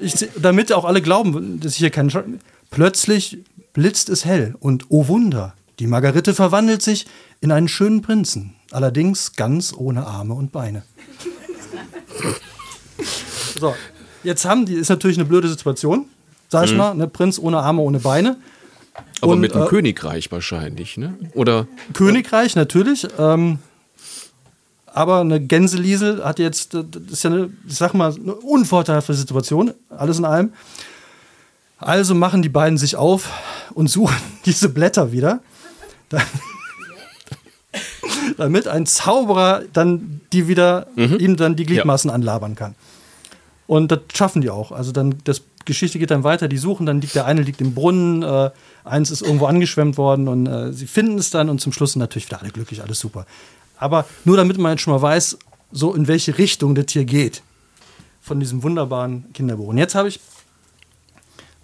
Ich, damit auch alle glauben, dass ich hier keinen Plötzlich blitzt es hell und oh Wunder, die Margarite verwandelt sich in einen schönen Prinzen, allerdings ganz ohne Arme und Beine. So, jetzt haben die, ist natürlich eine blöde Situation, sag ich mal, ne, Prinz ohne Arme, ohne Beine. Aber Und, mit dem äh, Königreich wahrscheinlich, ne? Oder Königreich natürlich. Ähm, aber eine Gänseliesel hat jetzt, das ist ja eine, ich sag mal, eine unvorteilhafte Situation, alles in allem. Also machen die beiden sich auf und suchen diese Blätter wieder, damit ein Zauberer dann die wieder, ihm dann die Gliedmaßen anlabern kann. Und das schaffen die auch. Also dann, das Geschichte geht dann weiter, die suchen, dann liegt der eine liegt im Brunnen, äh, eins ist irgendwo angeschwemmt worden und äh, sie finden es dann und zum Schluss sind natürlich wieder alle glücklich, alles super. Aber nur damit man jetzt schon mal weiß, so in welche Richtung das hier geht. Von diesem wunderbaren Kinderbuch. Und jetzt habe ich,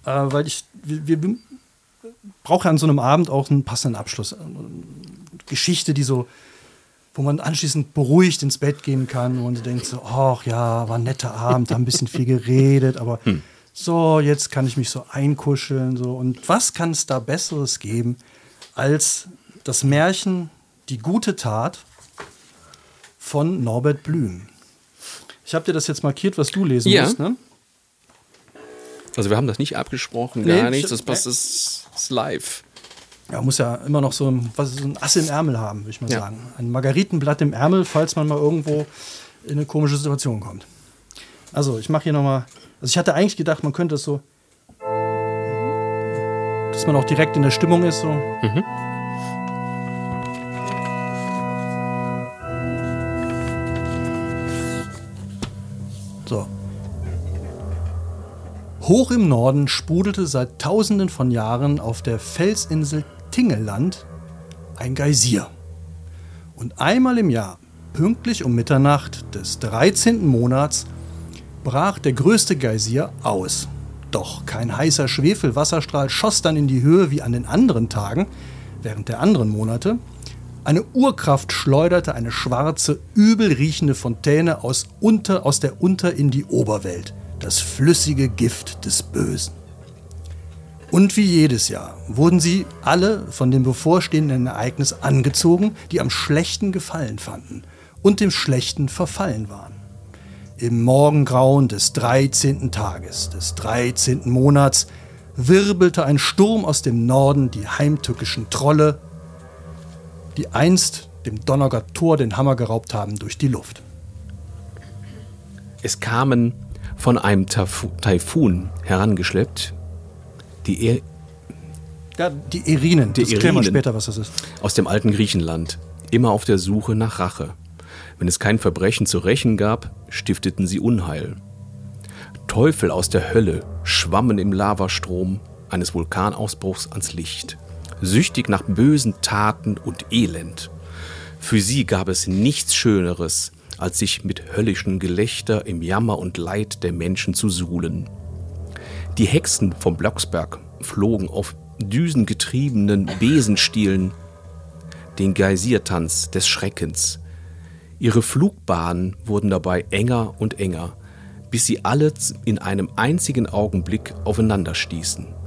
äh, weil ich, wir, wir brauchen ja an so einem Abend auch einen passenden Abschluss. Eine Geschichte, die so, wo man anschließend beruhigt ins Bett gehen kann und denkt so, ach ja, war ein netter Abend, haben ein bisschen viel geredet, aber so, jetzt kann ich mich so einkuscheln. So. Und was kann es da Besseres geben als das Märchen Die gute Tat von Norbert Blüm? Ich habe dir das jetzt markiert, was du lesen Ja. musst, ne? also wir haben das nicht abgesprochen, Nee, gar nichts. Das passt, das ist- live. Ja, muss ja immer noch so ein, was, so ein Ass im Ärmel haben, würde ich mal Ja. sagen. Ein Margaritenblatt im Ärmel, falls man mal irgendwo in eine komische Situation kommt. Also, ich mache hier nochmal. Also, ich hatte eigentlich gedacht, man könnte es so. Dass man auch direkt in der Stimmung ist. So. So. Hoch im Norden sprudelte seit Tausenden von Jahren auf der Felsinsel Tingeland ein Geysir. Und einmal im Jahr, pünktlich um Mitternacht des 13. Monats, brach der größte Geysir aus. Doch kein heißer Schwefelwasserstrahl schoss dann in die Höhe wie an den anderen Tagen, während der anderen Monate. Eine Urkraft schleuderte eine schwarze, übel riechende Fontäne aus, unter, aus der Unter in die Oberwelt, das flüssige Gift des Bösen. Und wie jedes Jahr wurden sie alle von dem bevorstehenden Ereignis angezogen, die am Schlechten gefallen fanden und dem Schlechten verfallen waren. Im Morgengrauen des 13. Tages, des 13. Monats, wirbelte ein Sturm aus dem Norden die heimtückischen Trolle, die einst dem Donnergott Thor den Hammer geraubt haben, durch die Luft. Es kamen von einem Taifun herangeschleppt die e Ja, die Erinen, Die das Erinen. später, was das ist. aus dem alten Griechenland, immer auf der Suche nach Rache. Wenn es kein Verbrechen zu rächen gab, stifteten sie Unheil. Teufel aus der Hölle schwammen im Lavastrom eines Vulkanausbruchs ans Licht, süchtig nach bösen Taten und Elend. Für sie gab es nichts Schöneres, als sich mit höllischen Gelächter im Jammer und Leid der Menschen zu suhlen. Die Hexen vom Blocksberg flogen auf düsengetriebenen Besenstielen den Geysirtanz des Schreckens. Ihre Flugbahnen wurden dabei enger und enger, bis sie alle in einem einzigen Augenblick aufeinander stießen.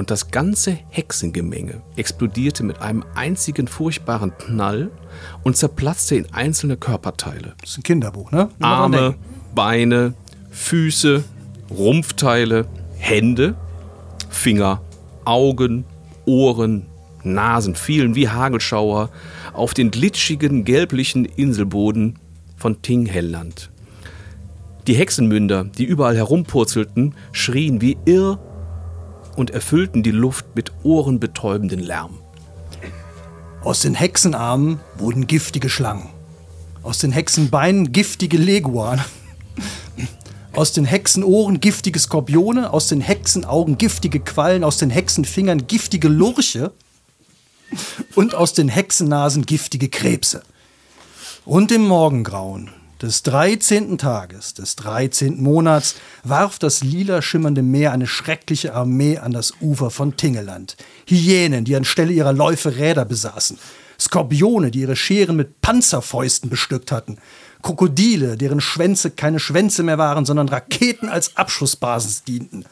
Und das ganze Hexengemenge explodierte mit einem einzigen furchtbaren Knall und zerplatzte in einzelne Körperteile. Das ist ein Kinderbuch, ne? Dran Arme. Beine, Füße, Rumpfteile, Hände, Finger, Augen, Ohren, Nasen fielen wie Hagelschauer auf den glitschigen, gelblichen Inselboden von Tinghelland. Die Hexenmünder, die überall herumpurzelten, schrien wie irr und erfüllten die Luft mit ohrenbetäubenden Lärm. Aus den Hexenarmen wurden giftige Schlangen. Aus den Hexenbeinen giftige Leguane. Aus den Hexenohren giftige Skorpione. Aus den Hexenaugen giftige Quallen. Aus den Hexenfingern giftige Lurche. Und aus den Hexennasen giftige Krebse. Und im Morgengrauen des 13. Tages des 13. Monats warf das lila schimmernde Meer eine schreckliche Armee an das Ufer von Tingeland. Hyänen, die anstelle ihrer Läufe Räder besaßen. Skorpione, die ihre Scheren mit Panzerfäusten bestückt hatten. Krokodile, deren Schwänze keine Schwänze mehr waren, sondern Raketen als Abschussbasis dienten.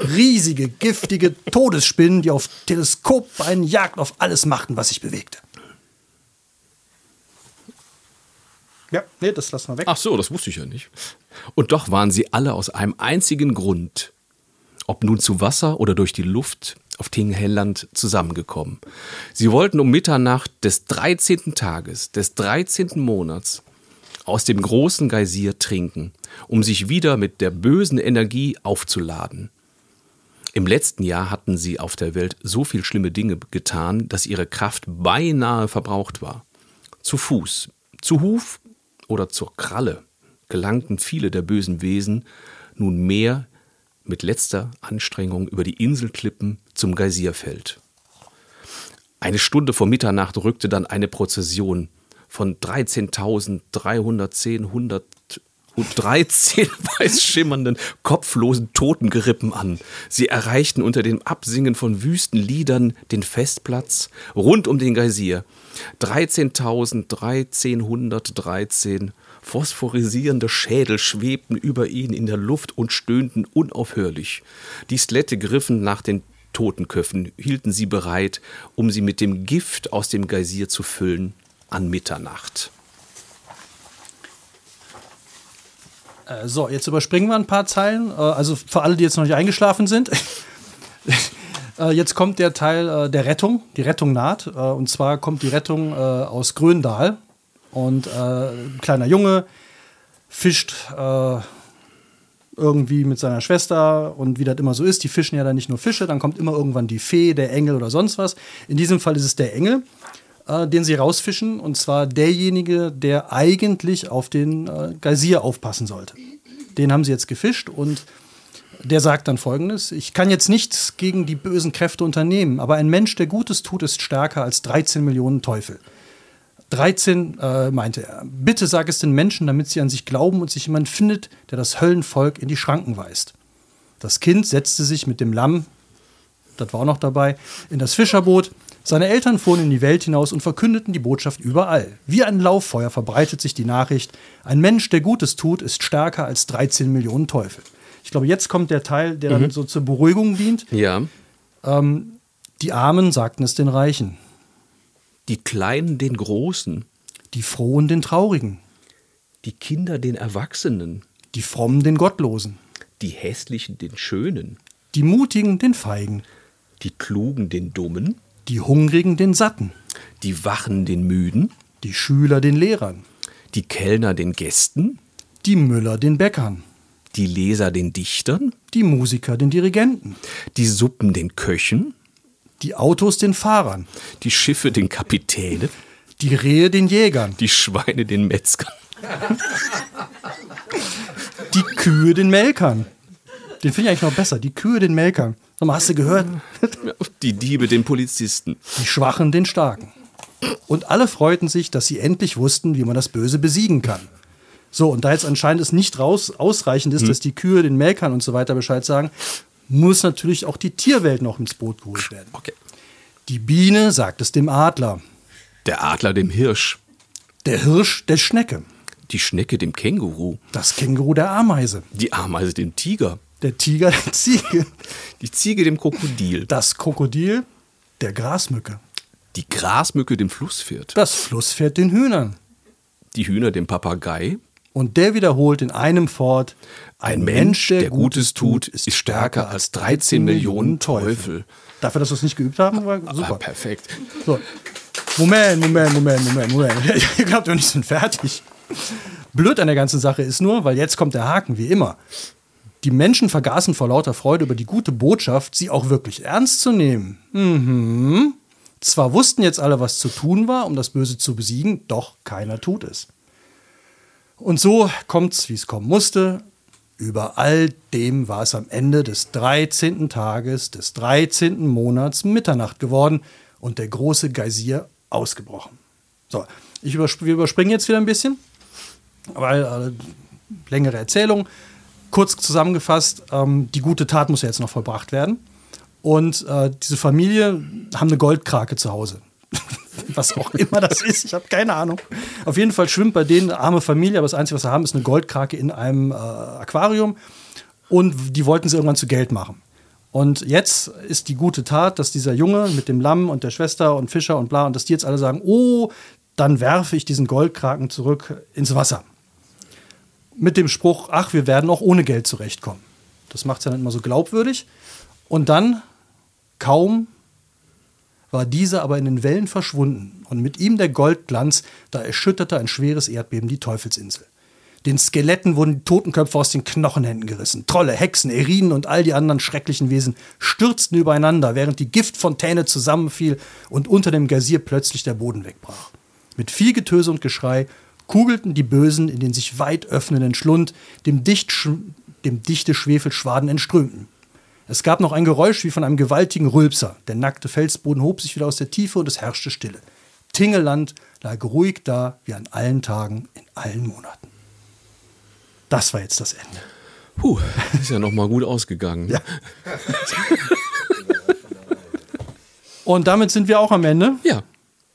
Riesige, giftige Todesspinnen, die auf Teleskopbeinen Jagd auf alles machten, was sich bewegte. Ja, nee, das lassen wir weg. Ach so, das wusste ich ja nicht. Und doch waren sie alle aus einem einzigen Grund, ob nun zu Wasser oder durch die Luft, auf Tingenhelland zusammengekommen. Sie wollten um Mitternacht des 13. Tages, des 13. Monats, aus dem großen Geysir trinken, um sich wieder mit der bösen Energie aufzuladen. Im letzten Jahr hatten sie auf der Welt so viel schlimme Dinge getan, dass ihre Kraft beinahe verbraucht war. Zu Fuß, zu Huf oder zur Kralle gelangten viele der bösen Wesen nunmehr mit letzter Anstrengung über die Inselklippen zum Geysirfeld. Eine Stunde vor Mitternacht rückte dann eine Prozession von 13.310 100 und 13 weiß schimmernden, kopflosen Totengerippen an. Sie erreichten unter dem Absingen von wüsten Liedern den Festplatz rund um den Geysir. 13.1313 phosphorisierende Schädel schwebten über ihn in der Luft und stöhnten unaufhörlich. Die Skelette griffen nach den Totenköpfen, hielten sie bereit, um sie mit dem Gift aus dem Geysir zu füllen an Mitternacht. Äh, So, jetzt überspringen wir ein paar Zeilen. Äh, Also für alle, die jetzt noch nicht eingeschlafen sind. Äh, Jetzt kommt der Teil äh, der Rettung. Die Rettung naht. Äh, Und zwar kommt die Rettung äh, aus Gröndal. Und äh, ein kleiner Junge fischt irgendwie mit seiner Schwester. Und wie das immer so ist, die fischen ja dann nicht nur Fische, dann kommt immer irgendwann die Fee, der Engel oder sonst was. In diesem Fall ist es der Engel, äh, den sie rausfischen. Und zwar derjenige, der eigentlich auf den äh, Geysir aufpassen sollte. Den haben sie jetzt gefischt und der sagt dann folgendes: Ich kann jetzt nichts gegen die bösen Kräfte unternehmen, aber ein Mensch, der Gutes tut, ist stärker als 13 Millionen Teufel. 13 äh, meinte er. Bitte sag es den Menschen, damit sie an sich glauben und sich jemand findet, der das Höllenvolk in die Schranken weist. Das Kind setzte sich mit dem Lamm, das war auch noch dabei, in das Fischerboot. Seine Eltern fuhren in die Welt hinaus und verkündeten die Botschaft überall. Wie ein Lauffeuer verbreitet sich die Nachricht: Ein Mensch, der Gutes tut, ist stärker als 13 Millionen Teufel. Ich glaube, jetzt kommt der Teil, der dann so zur Beruhigung dient. Ja. Die Armen sagten es den Reichen, Die Kleinen den Großen, die Frohen den Traurigen, die Kinder den Erwachsenen, die Frommen den Gottlosen, die Hässlichen den Schönen, die Mutigen den Feigen, die Klugen den Dummen, die Hungrigen den Satten, die Wachen den Müden, die Schüler den Lehrern, die Kellner den Gästen, die Müller den Bäckern, die Leser den Dichtern, die Musiker den Dirigenten, die Suppen den Köchen, die Autos den Fahrern, die Schiffe den Kapitänen, die Rehe den Jägern, die Schweine den Metzgern, die Kühe den Melkern. Den finde ich eigentlich noch besser, die Kühe den Melkern. Sag mal, hast du gehört? die Diebe den Polizisten. Die Schwachen den Starken. Und alle freuten sich, dass sie endlich wussten, wie man das Böse besiegen kann. So, und da jetzt anscheinend es nicht raus, ausreichend ist, dass die Kühe den Melkern und so weiter Bescheid sagen, muss natürlich auch die Tierwelt noch ins Boot geholt werden. Okay. Die Biene sagt es dem Adler, Der Adler dem Hirsch, der Hirsch der Schnecke, Die Schnecke dem Känguru. Das Känguru der Ameise. Die Ameise dem Tiger. Der Tiger der Ziege. Die Ziege dem Krokodil. Das Krokodil der Grasmücke. Die Grasmücke dem Flusspferd. Das Flusspferd den Hühnern. Die Hühner dem Papagei. Und der wiederholt in einem fort: Ein Mensch, der Gutes tut, ist stärker als 13 Millionen Teufel. Dafür, dass wir es nicht geübt haben, war Ah, super. perfekt. So. Moment, Moment, Moment, Moment, Moment. Ihr glaubt doch nicht, wir sind fertig. Blöd an der ganzen Sache ist nur, weil jetzt kommt der Haken, wie immer. Die Menschen vergaßen vor lauter Freude über die gute Botschaft, sie auch wirklich ernst zu nehmen. Mhm. Zwar wussten jetzt alle, was zu tun war, um das Böse zu besiegen, doch keiner tut es. Und so kommt's, wie es kommen musste. Über all dem war es am Ende des 13. Tages des 13. Monats Mitternacht geworden und der große Geysir ausgebrochen. So, ich übersp wir überspringen jetzt wieder ein bisschen, weil äh, längere Erzählung. Kurz zusammengefasst, ähm, die gute Tat muss ja jetzt noch vollbracht werden. Und äh, diese Familie haben eine Goldkrake zu Hause. was auch immer das ist, ich habe keine Ahnung. Auf jeden Fall schwimmt bei denen eine arme Familie, aber das Einzige, was sie haben, ist eine Goldkrake in einem äh, Aquarium. Und die wollten sie irgendwann zu Geld machen. Und jetzt ist die gute Tat, dass dieser Junge mit dem Lamm und der Schwester und Fischer und bla, und dass die jetzt alle sagen, oh, dann werfe ich diesen Goldkraken zurück ins Wasser. Mit dem Spruch, ach, wir werden auch ohne Geld zurechtkommen. Das macht es ja dann immer so glaubwürdig. Und dann, kaum war dieser aber in den Wellen verschwunden und mit ihm der Goldglanz, da erschütterte ein schweres Erdbeben die Teufelsinsel. Den Skeletten wurden die Totenköpfe aus den Knochenhänden gerissen. Trolle, Hexen, Erinen und all die anderen schrecklichen Wesen stürzten übereinander, während die Giftfontäne zusammenfiel und unter dem Geysir plötzlich der Boden wegbrach. Mit viel Getöse und Geschrei kugelten die Bösen in den sich weit öffnenden Schlund, dem, dicht, dem dichte Schwefelschwaden entströmten. Es gab noch ein Geräusch wie von einem gewaltigen Rülpser. Der nackte Felsboden hob sich wieder aus der Tiefe und es herrschte Stille. Tingeland lag ruhig da wie an allen Tagen in allen Monaten. Das war jetzt das Ende. Puh, ist ja noch mal gut ausgegangen. Ja. Und damit sind wir auch am Ende. ja.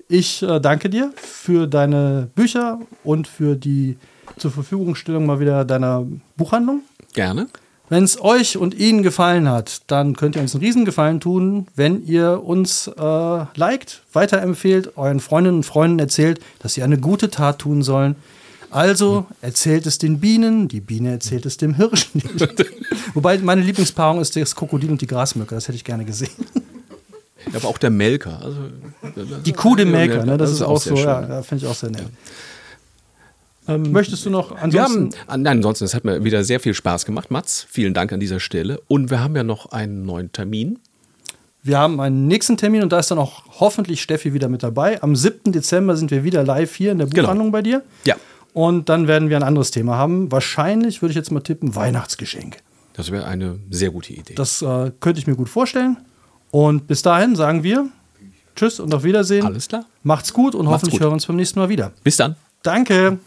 Ich äh, danke dir für deine Bücher und für die zur Verfügungstellung mal wieder deiner Buchhandlung. Gerne. Wenn es euch und Ihnen gefallen hat, dann könnt ihr uns einen Riesengefallen tun, wenn ihr uns äh, liked, weiterempfehlt, euren Freundinnen und Freunden erzählt, dass sie eine gute Tat tun sollen. Also erzählt es den Bienen, die Biene erzählt es dem Hirschen. Wobei meine Lieblingspaarung ist das Krokodil und die Grasmücke, das hätte ich gerne gesehen. Aber auch der Melker. Also, Die Kuh dem Melker, ne? das, das ist auch sehr so, schön. ja, ja finde ich auch sehr nett. Möchtest du noch Wir ansonsten? haben, ah, nein, ansonsten, es hat mir wieder sehr viel Spaß gemacht, Mats. Vielen Dank an dieser Stelle. Und wir haben ja noch einen neuen Termin. Wir haben einen nächsten Termin und da ist dann auch hoffentlich Steffi wieder mit dabei. Am 7. Dezember sind wir wieder live hier in der Genau. Buchhandlung bei dir. Ja. Und dann werden wir ein anderes Thema haben. Wahrscheinlich würde ich jetzt mal tippen, Weihnachtsgeschenke. Das wäre eine sehr gute Idee. Das äh, könnte ich mir gut vorstellen. Und bis dahin sagen wir Tschüss und auf Wiedersehen. Alles klar. Macht's gut und hoffentlich gut. hören wir uns beim nächsten Mal wieder. Bis dann. Danke.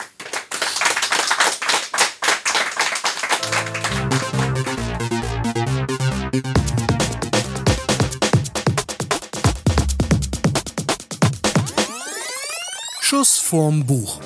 Schuss vorm Buch.